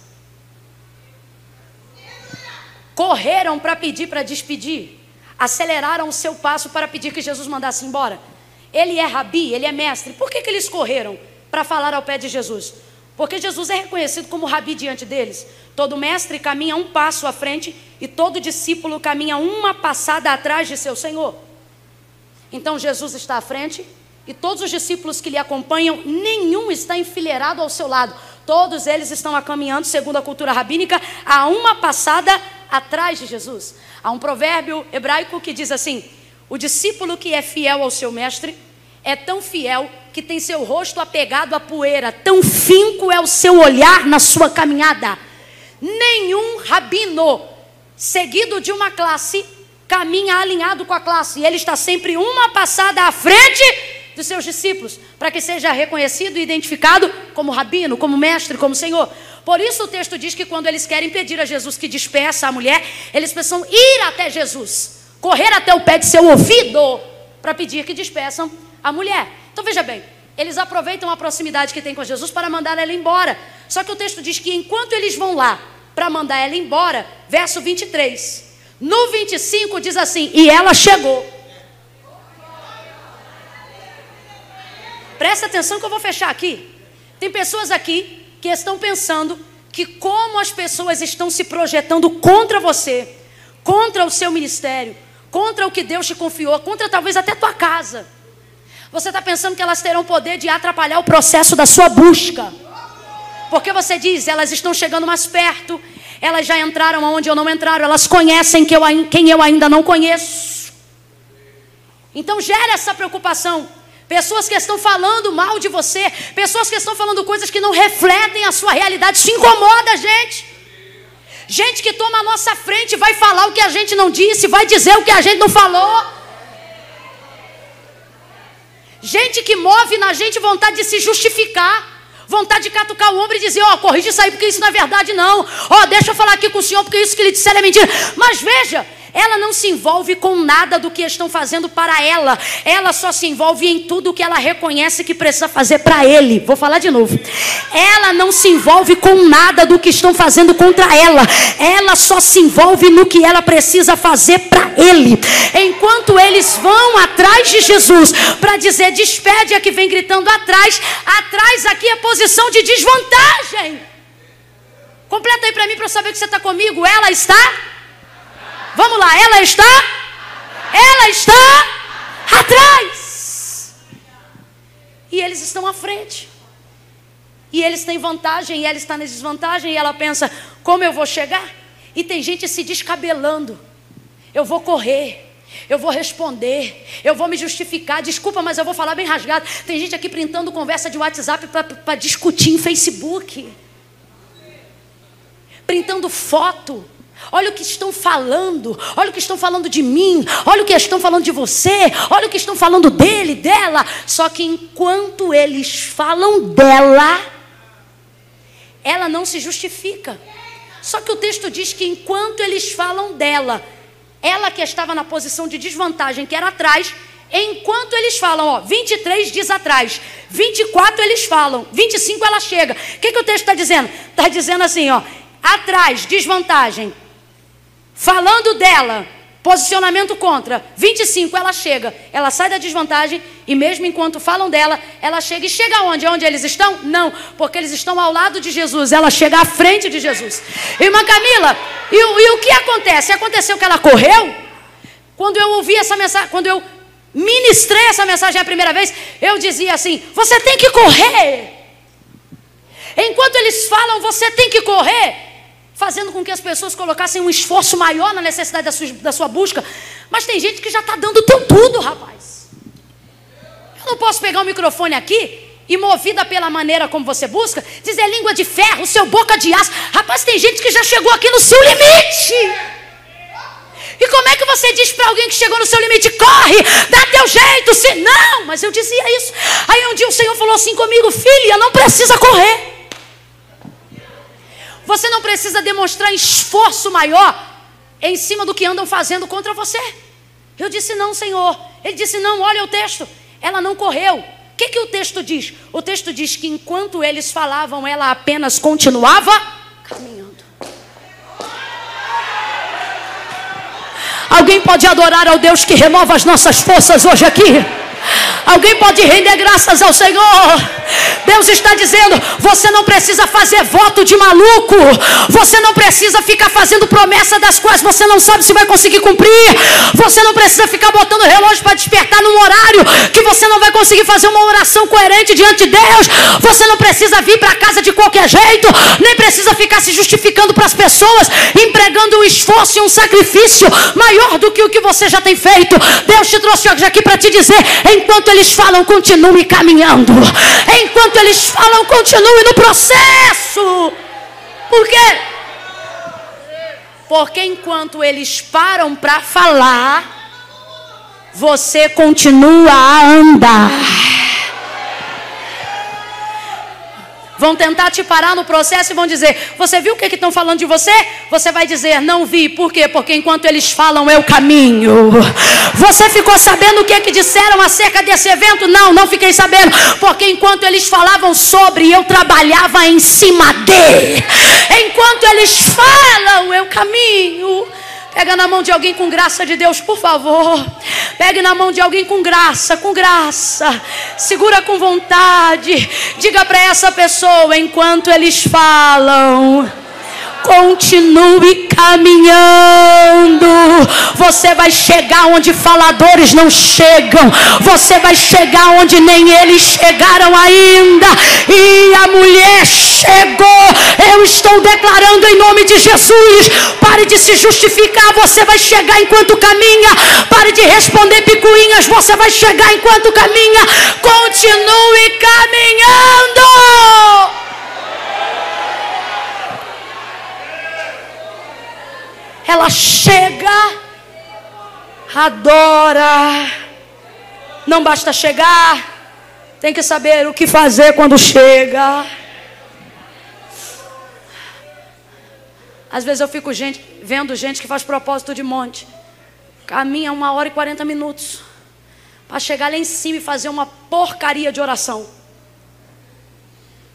Correram para pedir para despedir. Aceleraram o seu passo para pedir que Jesus mandasse embora. Ele é rabi, ele é mestre. Por que, que eles correram para falar ao pé de Jesus? Porque Jesus é reconhecido como rabi diante deles. Todo mestre caminha um passo à frente e todo discípulo caminha uma passada atrás de seu Senhor. Então Jesus está à frente e todos os discípulos que lhe acompanham, nenhum está enfileirado ao seu lado. Todos eles estão caminhando, segundo a cultura rabínica, a uma passada atrás de Jesus. Há um provérbio hebraico que diz assim: O discípulo que é fiel ao seu mestre é tão fiel que tem seu rosto apegado à poeira, tão finco é o seu olhar na sua caminhada. Nenhum rabino seguido de uma classe caminha alinhado com a classe, e ele está sempre uma passada à frente dos seus discípulos, para que seja reconhecido e identificado como rabino, como mestre, como senhor. Por isso o texto diz que quando eles querem pedir a Jesus que despeça a mulher, eles precisam ir até Jesus, correr até o pé de seu ouvido, para pedir que despeçam a mulher. Então veja bem, eles aproveitam a proximidade que tem com Jesus para mandar ela embora. Só que o texto diz que enquanto eles vão lá para mandar ela embora, verso 23, no 25 diz assim: E ela chegou. Presta atenção que eu vou fechar aqui. Tem pessoas aqui que estão pensando que, como as pessoas estão se projetando contra você, contra o seu ministério, contra o que Deus te confiou, contra talvez até tua casa, você está pensando que elas terão poder de atrapalhar o processo da sua busca. Porque você diz, elas estão chegando mais perto, elas já entraram onde eu não entraram, elas conhecem que eu, quem eu ainda não conheço. Então gera essa preocupação. Pessoas que estão falando mal de você, pessoas que estão falando coisas que não refletem a sua realidade, isso incomoda gente. Gente que toma a nossa frente vai falar o que a gente não disse, vai dizer o que a gente não falou. Gente que move na gente vontade de se justificar vontade de catucar o ombro e dizer: Ó, oh, corrige isso aí, porque isso não é verdade, não. Ó, oh, deixa eu falar aqui com o senhor, porque isso que ele disser é mentira. Mas veja, ela não se envolve com nada do que estão fazendo para ela. Ela só se envolve em tudo que ela reconhece que precisa fazer para ele. Vou falar de novo. Ela não se envolve com nada do que estão fazendo contra ela. Ela só se envolve no que ela precisa fazer para ele. Enquanto eles vão atrás de Jesus para dizer: despede a que vem gritando atrás. Atrás aqui é posição de desvantagem. Completa aí para mim para eu saber que você está comigo. Ela está Vamos lá, ela está? Ela está atrás. e eles estão à frente. E eles têm vantagem e ela está na desvantagem e ela pensa: como eu vou chegar? E tem gente se descabelando. Eu vou correr. Eu vou responder, eu vou me justificar. Desculpa, mas eu vou falar bem rasgado. Tem gente aqui printando conversa de WhatsApp para discutir em Facebook, printando foto. Olha o que estão falando, olha o que estão falando de mim, olha o que estão falando de você, olha o que estão falando dele, dela. Só que enquanto eles falam dela, ela não se justifica. Só que o texto diz que enquanto eles falam dela, ela que estava na posição de desvantagem, que era atrás, enquanto eles falam, ó, 23 dias atrás, 24 eles falam, 25 ela chega. O que, que o texto está dizendo? Está dizendo assim, ó, atrás, desvantagem, falando dela, Posicionamento contra. 25, ela chega. Ela sai da desvantagem e mesmo enquanto falam dela, ela chega e chega onde? Onde eles estão? Não, porque eles estão ao lado de Jesus. Ela chega à frente de Jesus. Irmã Camila, e, e o que acontece? Aconteceu que ela correu? Quando eu ouvi essa mensagem, quando eu ministrei essa mensagem a primeira vez, eu dizia assim: você tem que correr. Enquanto eles falam, você tem que correr fazendo com que as pessoas colocassem um esforço maior na necessidade da sua, da sua busca. Mas tem gente que já está dando o teu tudo, rapaz. Eu não posso pegar o microfone aqui e movida pela maneira como você busca, dizer língua de ferro, seu boca de aço. Rapaz, tem gente que já chegou aqui no seu limite. E como é que você diz para alguém que chegou no seu limite, corre, dá teu jeito, se não? Mas eu dizia isso. Aí um dia o Senhor falou assim comigo, filha, não precisa correr. Você não precisa demonstrar esforço maior em cima do que andam fazendo contra você. Eu disse: Não, Senhor. Ele disse: Não, olha o texto. Ela não correu. O que, que o texto diz? O texto diz que enquanto eles falavam, ela apenas continuava caminhando. Alguém pode adorar ao Deus que renova as nossas forças hoje aqui? Alguém pode render graças ao Senhor. Deus está dizendo: você não precisa fazer voto de maluco. Você não precisa ficar fazendo promessa das quais você não sabe se vai conseguir cumprir. Você não precisa ficar botando relógio para despertar num horário que você não vai conseguir fazer uma oração coerente diante de Deus. Você não precisa vir para casa de qualquer jeito, nem precisa ficar se justificando para as pessoas, empregando um esforço e um sacrifício maior do que o que você já tem feito. Deus te trouxe hoje aqui para te dizer: enquanto eles falam, continue caminhando. Enquanto eles falam, continue no processo. Por quê? Porque enquanto eles param para falar, você continua a andar. Vão tentar te parar no processo e vão dizer: Você viu o que estão falando de você? Você vai dizer: Não vi. Por quê? Porque enquanto eles falam, eu caminho. Você ficou sabendo o que, que disseram acerca desse evento? Não, não fiquei sabendo. Porque enquanto eles falavam sobre, eu trabalhava em cima de. Enquanto eles falam, eu caminho. Pega na mão de alguém com graça de Deus, por favor. Pegue na mão de alguém com graça, com graça. Segura com vontade. Diga para essa pessoa enquanto eles falam. Continue caminhando. Você vai chegar onde faladores não chegam. Você vai chegar onde nem eles chegaram ainda. E a mulher chegou. Eu estou declarando em nome de Jesus. Pare de se justificar. Você vai chegar enquanto caminha. Pare de responder picuinhas. Você vai chegar enquanto caminha. Continue caminhando. Ela chega, adora. Não basta chegar, tem que saber o que fazer quando chega. Às vezes eu fico gente, vendo gente que faz propósito de monte. Caminha uma hora e quarenta minutos. Para chegar lá em cima e fazer uma porcaria de oração.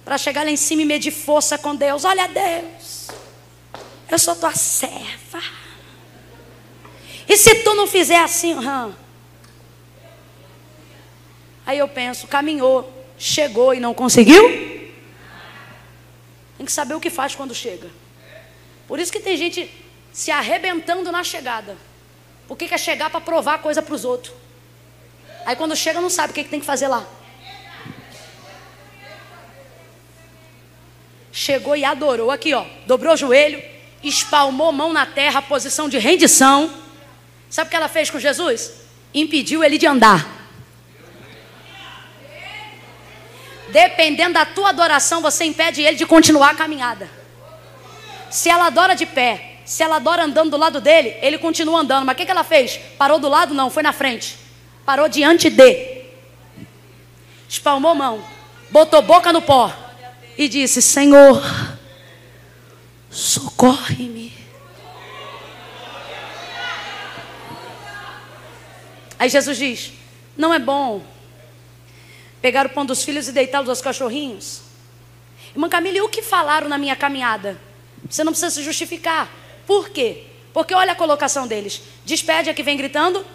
Para chegar lá em cima e medir força com Deus. Olha Deus. Eu sou tua serva. E se tu não fizer assim? Hum? Aí eu penso, caminhou, chegou e não conseguiu? Tem que saber o que faz quando chega. Por isso que tem gente se arrebentando na chegada. Porque quer é chegar para provar coisa para os outros. Aí quando chega não sabe o que, que tem que fazer lá. Chegou e adorou. Aqui, ó. Dobrou o joelho, espalmou mão na terra, posição de rendição. Sabe o que ela fez com Jesus? Impediu ele de andar. Dependendo da tua adoração, você impede ele de continuar a caminhada. Se ela adora de pé, se ela adora andando do lado dele, ele continua andando. Mas o que, que ela fez? Parou do lado? Não, foi na frente. Parou diante de. Espalmou mão. Botou boca no pó. E disse: Senhor, socorre-me. Aí Jesus diz: Não é bom pegar o pão dos filhos e deitá-los aos cachorrinhos. Irmã Camila, e o que falaram na minha caminhada? Você não precisa se justificar. Por quê? Porque olha a colocação deles. Despede a que vem gritando.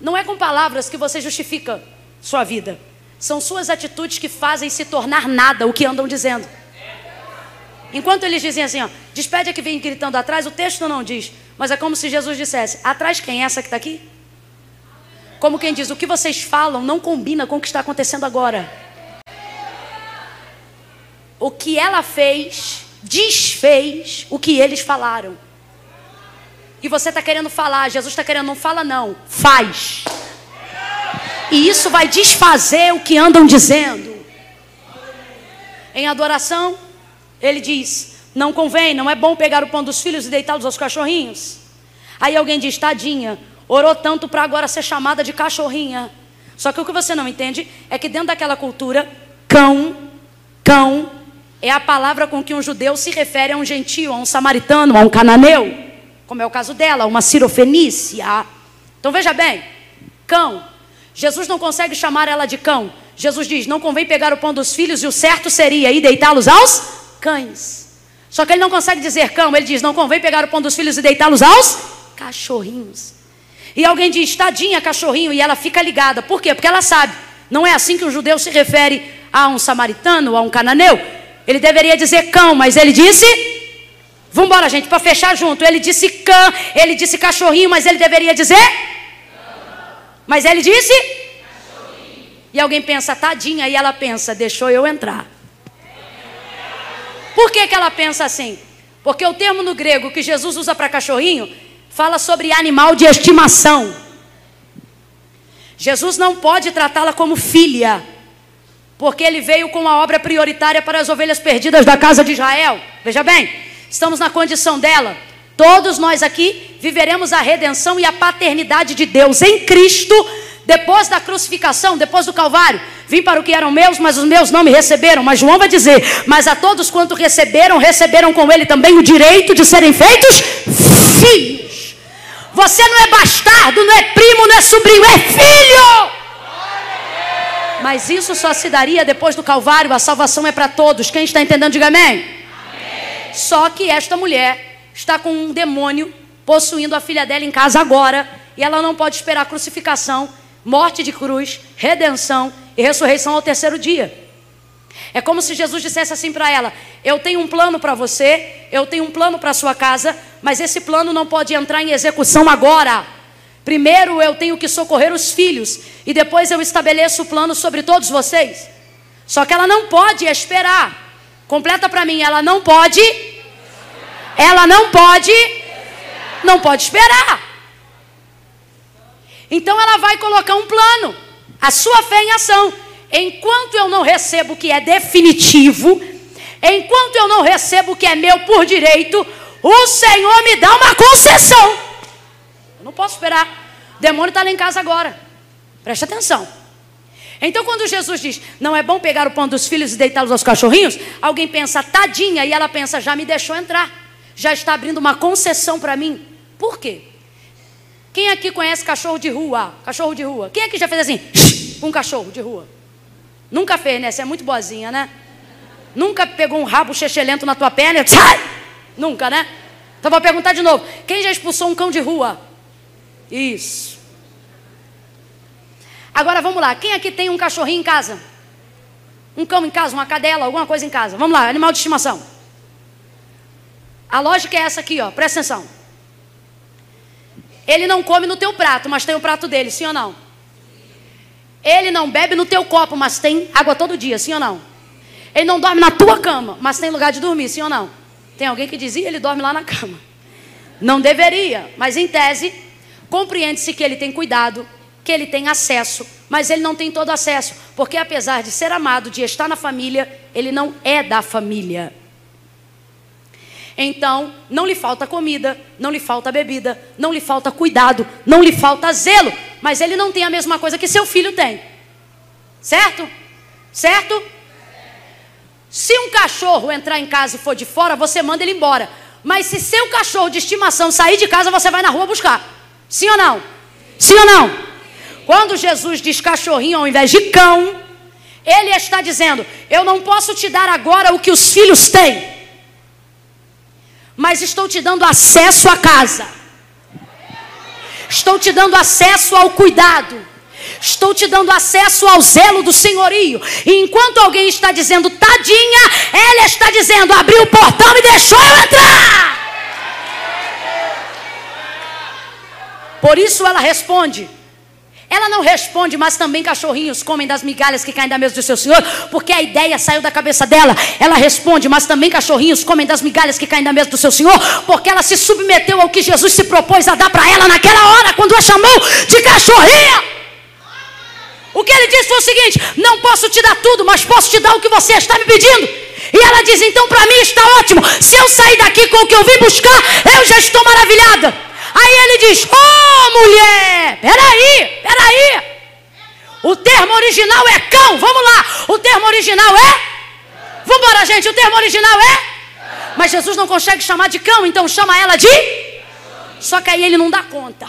Não é com palavras que você justifica sua vida. São suas atitudes que fazem se tornar nada o que andam dizendo. Enquanto eles dizem assim, ó, despede a que vem gritando atrás, o texto não diz. Mas é como se Jesus dissesse: atrás quem? Essa que está aqui? Como quem diz, o que vocês falam não combina com o que está acontecendo agora. O que ela fez desfez o que eles falaram. E você está querendo falar, Jesus está querendo, não fala não, faz. E isso vai desfazer o que andam dizendo. Em adoração, ele diz: não convém, não é bom pegar o pão dos filhos e deitá-los aos cachorrinhos. Aí alguém diz: tadinha, Orou tanto para agora ser chamada de cachorrinha. Só que o que você não entende é que dentro daquela cultura, cão, cão, é a palavra com que um judeu se refere a um gentio, a um samaritano, a um cananeu, como é o caso dela, uma cirofenícia. Então veja bem, cão. Jesus não consegue chamar ela de cão. Jesus diz: não convém pegar o pão dos filhos e o certo seria ir deitá-los aos cães. Só que ele não consegue dizer cão, ele diz: não convém pegar o pão dos filhos e deitá-los aos cachorrinhos. E alguém diz, tadinha, cachorrinho, e ela fica ligada. Por quê? Porque ela sabe. Não é assim que um judeu se refere a um samaritano, a um cananeu. Ele deveria dizer cão, mas ele disse. Vamos embora, gente, para fechar junto. Ele disse cão, ele disse cachorrinho, mas ele deveria dizer. Mas ele disse. Cachorrinho. E alguém pensa, tadinha, e ela pensa, deixou eu entrar. Por que, que ela pensa assim? Porque o termo no grego que Jesus usa para cachorrinho fala sobre animal de estimação. Jesus não pode tratá-la como filha, porque ele veio com a obra prioritária para as ovelhas perdidas da casa de Israel. Veja bem, estamos na condição dela. Todos nós aqui viveremos a redenção e a paternidade de Deus em Cristo depois da crucificação, depois do Calvário. Vim para o que eram meus, mas os meus não me receberam. Mas João vai dizer: Mas a todos quanto receberam, receberam com ele também o direito de serem feitos filhos. Você não é bastardo, não é primo, não é sobrinho, é filho. Mas isso só se daria depois do Calvário. A salvação é para todos. Quem está entendendo, diga amém. amém. Só que esta mulher está com um demônio possuindo a filha dela em casa agora. E ela não pode esperar crucificação, morte de cruz, redenção e ressurreição ao terceiro dia. É como se Jesus dissesse assim para ela: Eu tenho um plano para você, eu tenho um plano para sua casa, mas esse plano não pode entrar em execução agora. Primeiro eu tenho que socorrer os filhos e depois eu estabeleço o plano sobre todos vocês. Só que ela não pode esperar. Completa para mim, ela não pode. Ela não pode. Não pode esperar. Então ela vai colocar um plano. A sua fé em ação. Enquanto eu não recebo o que é definitivo, enquanto eu não recebo o que é meu por direito, o Senhor me dá uma concessão. Eu não posso esperar. O demônio está lá em casa agora. Preste atenção. Então, quando Jesus diz, não é bom pegar o pão dos filhos e deitá-los aos cachorrinhos, alguém pensa, tadinha, e ela pensa, já me deixou entrar, já está abrindo uma concessão para mim. Por quê? Quem aqui conhece cachorro de rua? Cachorro de rua. Quem aqui já fez assim, um cachorro de rua? Nunca fez, né? Você é muito boazinha, né? Nunca pegou um rabo chechelento na tua perna sai! Nunca, né? Então vou perguntar de novo. Quem já expulsou um cão de rua? Isso. Agora vamos lá. Quem aqui tem um cachorrinho em casa? Um cão em casa, uma cadela, alguma coisa em casa. Vamos lá, animal de estimação. A lógica é essa aqui, ó. Presta atenção. Ele não come no teu prato, mas tem o prato dele, sim ou não? Ele não bebe no teu copo, mas tem água todo dia, sim ou não? Ele não dorme na tua cama, mas tem lugar de dormir, sim ou não? Tem alguém que dizia ele dorme lá na cama. Não deveria, mas em tese, compreende-se que ele tem cuidado, que ele tem acesso, mas ele não tem todo acesso, porque apesar de ser amado, de estar na família, ele não é da família. Então, não lhe falta comida, não lhe falta bebida, não lhe falta cuidado, não lhe falta zelo, mas ele não tem a mesma coisa que seu filho tem. Certo? Certo? Se um cachorro entrar em casa e for de fora, você manda ele embora. Mas se seu cachorro de estimação sair de casa, você vai na rua buscar. Sim ou não? Sim ou não? Quando Jesus diz cachorrinho ao invés de cão, ele está dizendo: Eu não posso te dar agora o que os filhos têm mas estou te dando acesso à casa, estou te dando acesso ao cuidado, estou te dando acesso ao zelo do senhorio. E enquanto alguém está dizendo tadinha, ela está dizendo abriu o portão e deixou eu entrar. Por isso ela responde: ela não responde, mas também cachorrinhos comem das migalhas que caem da mesa do seu senhor, porque a ideia saiu da cabeça dela. Ela responde, mas também cachorrinhos comem das migalhas que caem da mesa do seu senhor, porque ela se submeteu ao que Jesus se propôs a dar para ela naquela hora, quando a chamou de cachorrinha. O que ele disse foi o seguinte: não posso te dar tudo, mas posso te dar o que você está me pedindo. E ela diz: então para mim está ótimo. Se eu sair daqui com o que eu vim buscar, eu já estou maravilhada. Aí ele diz: Ô oh, mulher, peraí, peraí. O termo original é cão, vamos lá. O termo original é? Vamos embora, gente. O termo original é? Mas Jesus não consegue chamar de cão, então chama ela de? Só que aí ele não dá conta.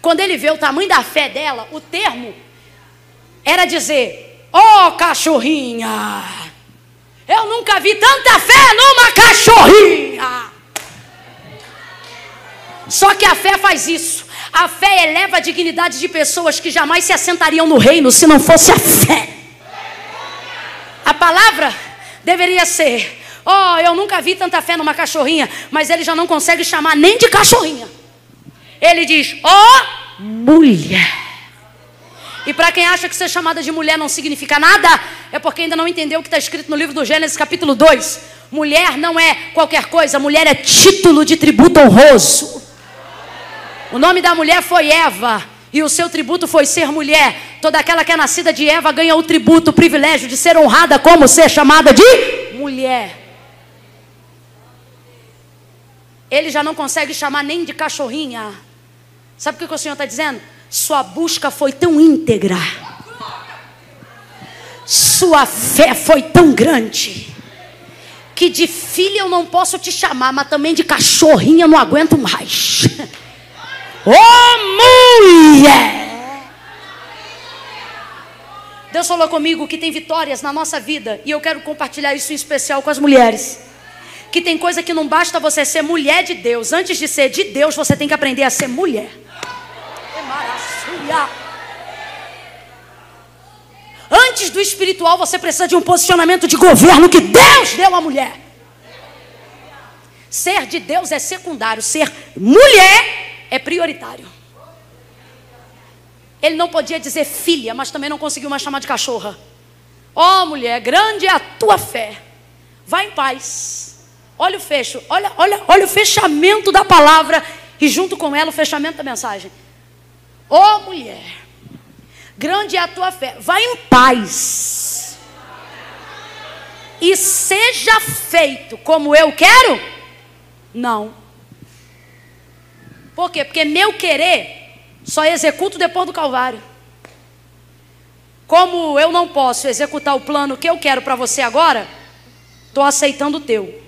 Quando ele vê o tamanho da fé dela, o termo era dizer: Ô oh, cachorrinha, eu nunca vi tanta fé numa cachorrinha. Só que a fé faz isso. A fé eleva a dignidade de pessoas que jamais se assentariam no reino se não fosse a fé. A palavra deveria ser: Oh, eu nunca vi tanta fé numa cachorrinha, mas ele já não consegue chamar nem de cachorrinha. Ele diz: Oh, mulher. E para quem acha que ser chamada de mulher não significa nada, é porque ainda não entendeu o que está escrito no livro do Gênesis, capítulo 2. Mulher não é qualquer coisa, mulher é título de tributo honroso. O nome da mulher foi Eva. E o seu tributo foi ser mulher. Toda aquela que é nascida de Eva ganha o tributo, o privilégio de ser honrada como ser chamada de mulher. Ele já não consegue chamar nem de cachorrinha. Sabe o que o Senhor está dizendo? Sua busca foi tão íntegra. Sua fé foi tão grande. Que de filha eu não posso te chamar, mas também de cachorrinha eu não aguento mais. Oh, mulher! Deus falou comigo que tem vitórias na nossa vida e eu quero compartilhar isso em especial com as mulheres. Que tem coisa que não basta você ser mulher de Deus, antes de ser de Deus, você tem que aprender a ser mulher. Antes do espiritual, você precisa de um posicionamento de governo que Deus deu à mulher. Ser de Deus é secundário, ser mulher é prioritário. Ele não podia dizer filha, mas também não conseguiu mais chamar de cachorra. Ó oh, mulher, grande é a tua fé. Vá em paz. Olha o fecho, olha, olha, olha o fechamento da palavra e junto com ela o fechamento da mensagem. Ó oh, mulher, grande é a tua fé. Vá em paz. E seja feito como eu quero? Não. Por quê? Porque meu querer só executo depois do Calvário. Como eu não posso executar o plano que eu quero para você agora, estou aceitando o teu.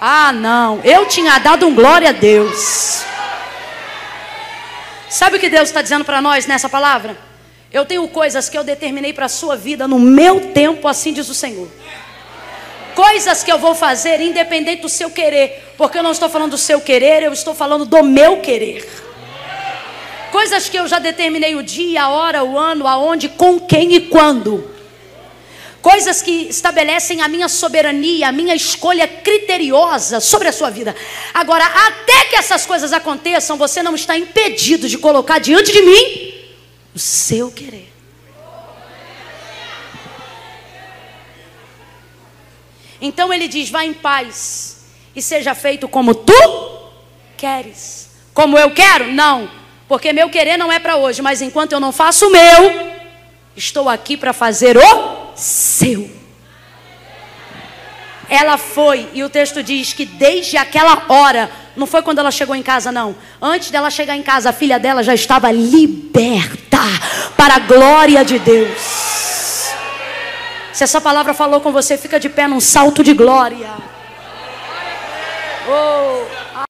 Ah, não, eu tinha dado um glória a Deus. Sabe o que Deus está dizendo para nós nessa palavra? Eu tenho coisas que eu determinei para a sua vida no meu tempo, assim diz o Senhor coisas que eu vou fazer independente do seu querer, porque eu não estou falando do seu querer, eu estou falando do meu querer. Coisas que eu já determinei o dia, a hora, o ano, aonde, com quem e quando. Coisas que estabelecem a minha soberania, a minha escolha criteriosa sobre a sua vida. Agora, até que essas coisas aconteçam, você não está impedido de colocar diante de mim o seu querer. Então ele diz: vá em paz e seja feito como tu queres. Como eu quero? Não, porque meu querer não é para hoje, mas enquanto eu não faço o meu, estou aqui para fazer o seu. Ela foi, e o texto diz que desde aquela hora, não foi quando ela chegou em casa, não. Antes dela chegar em casa, a filha dela já estava liberta para a glória de Deus. Se essa palavra falou com você, fica de pé num salto de glória. Oh.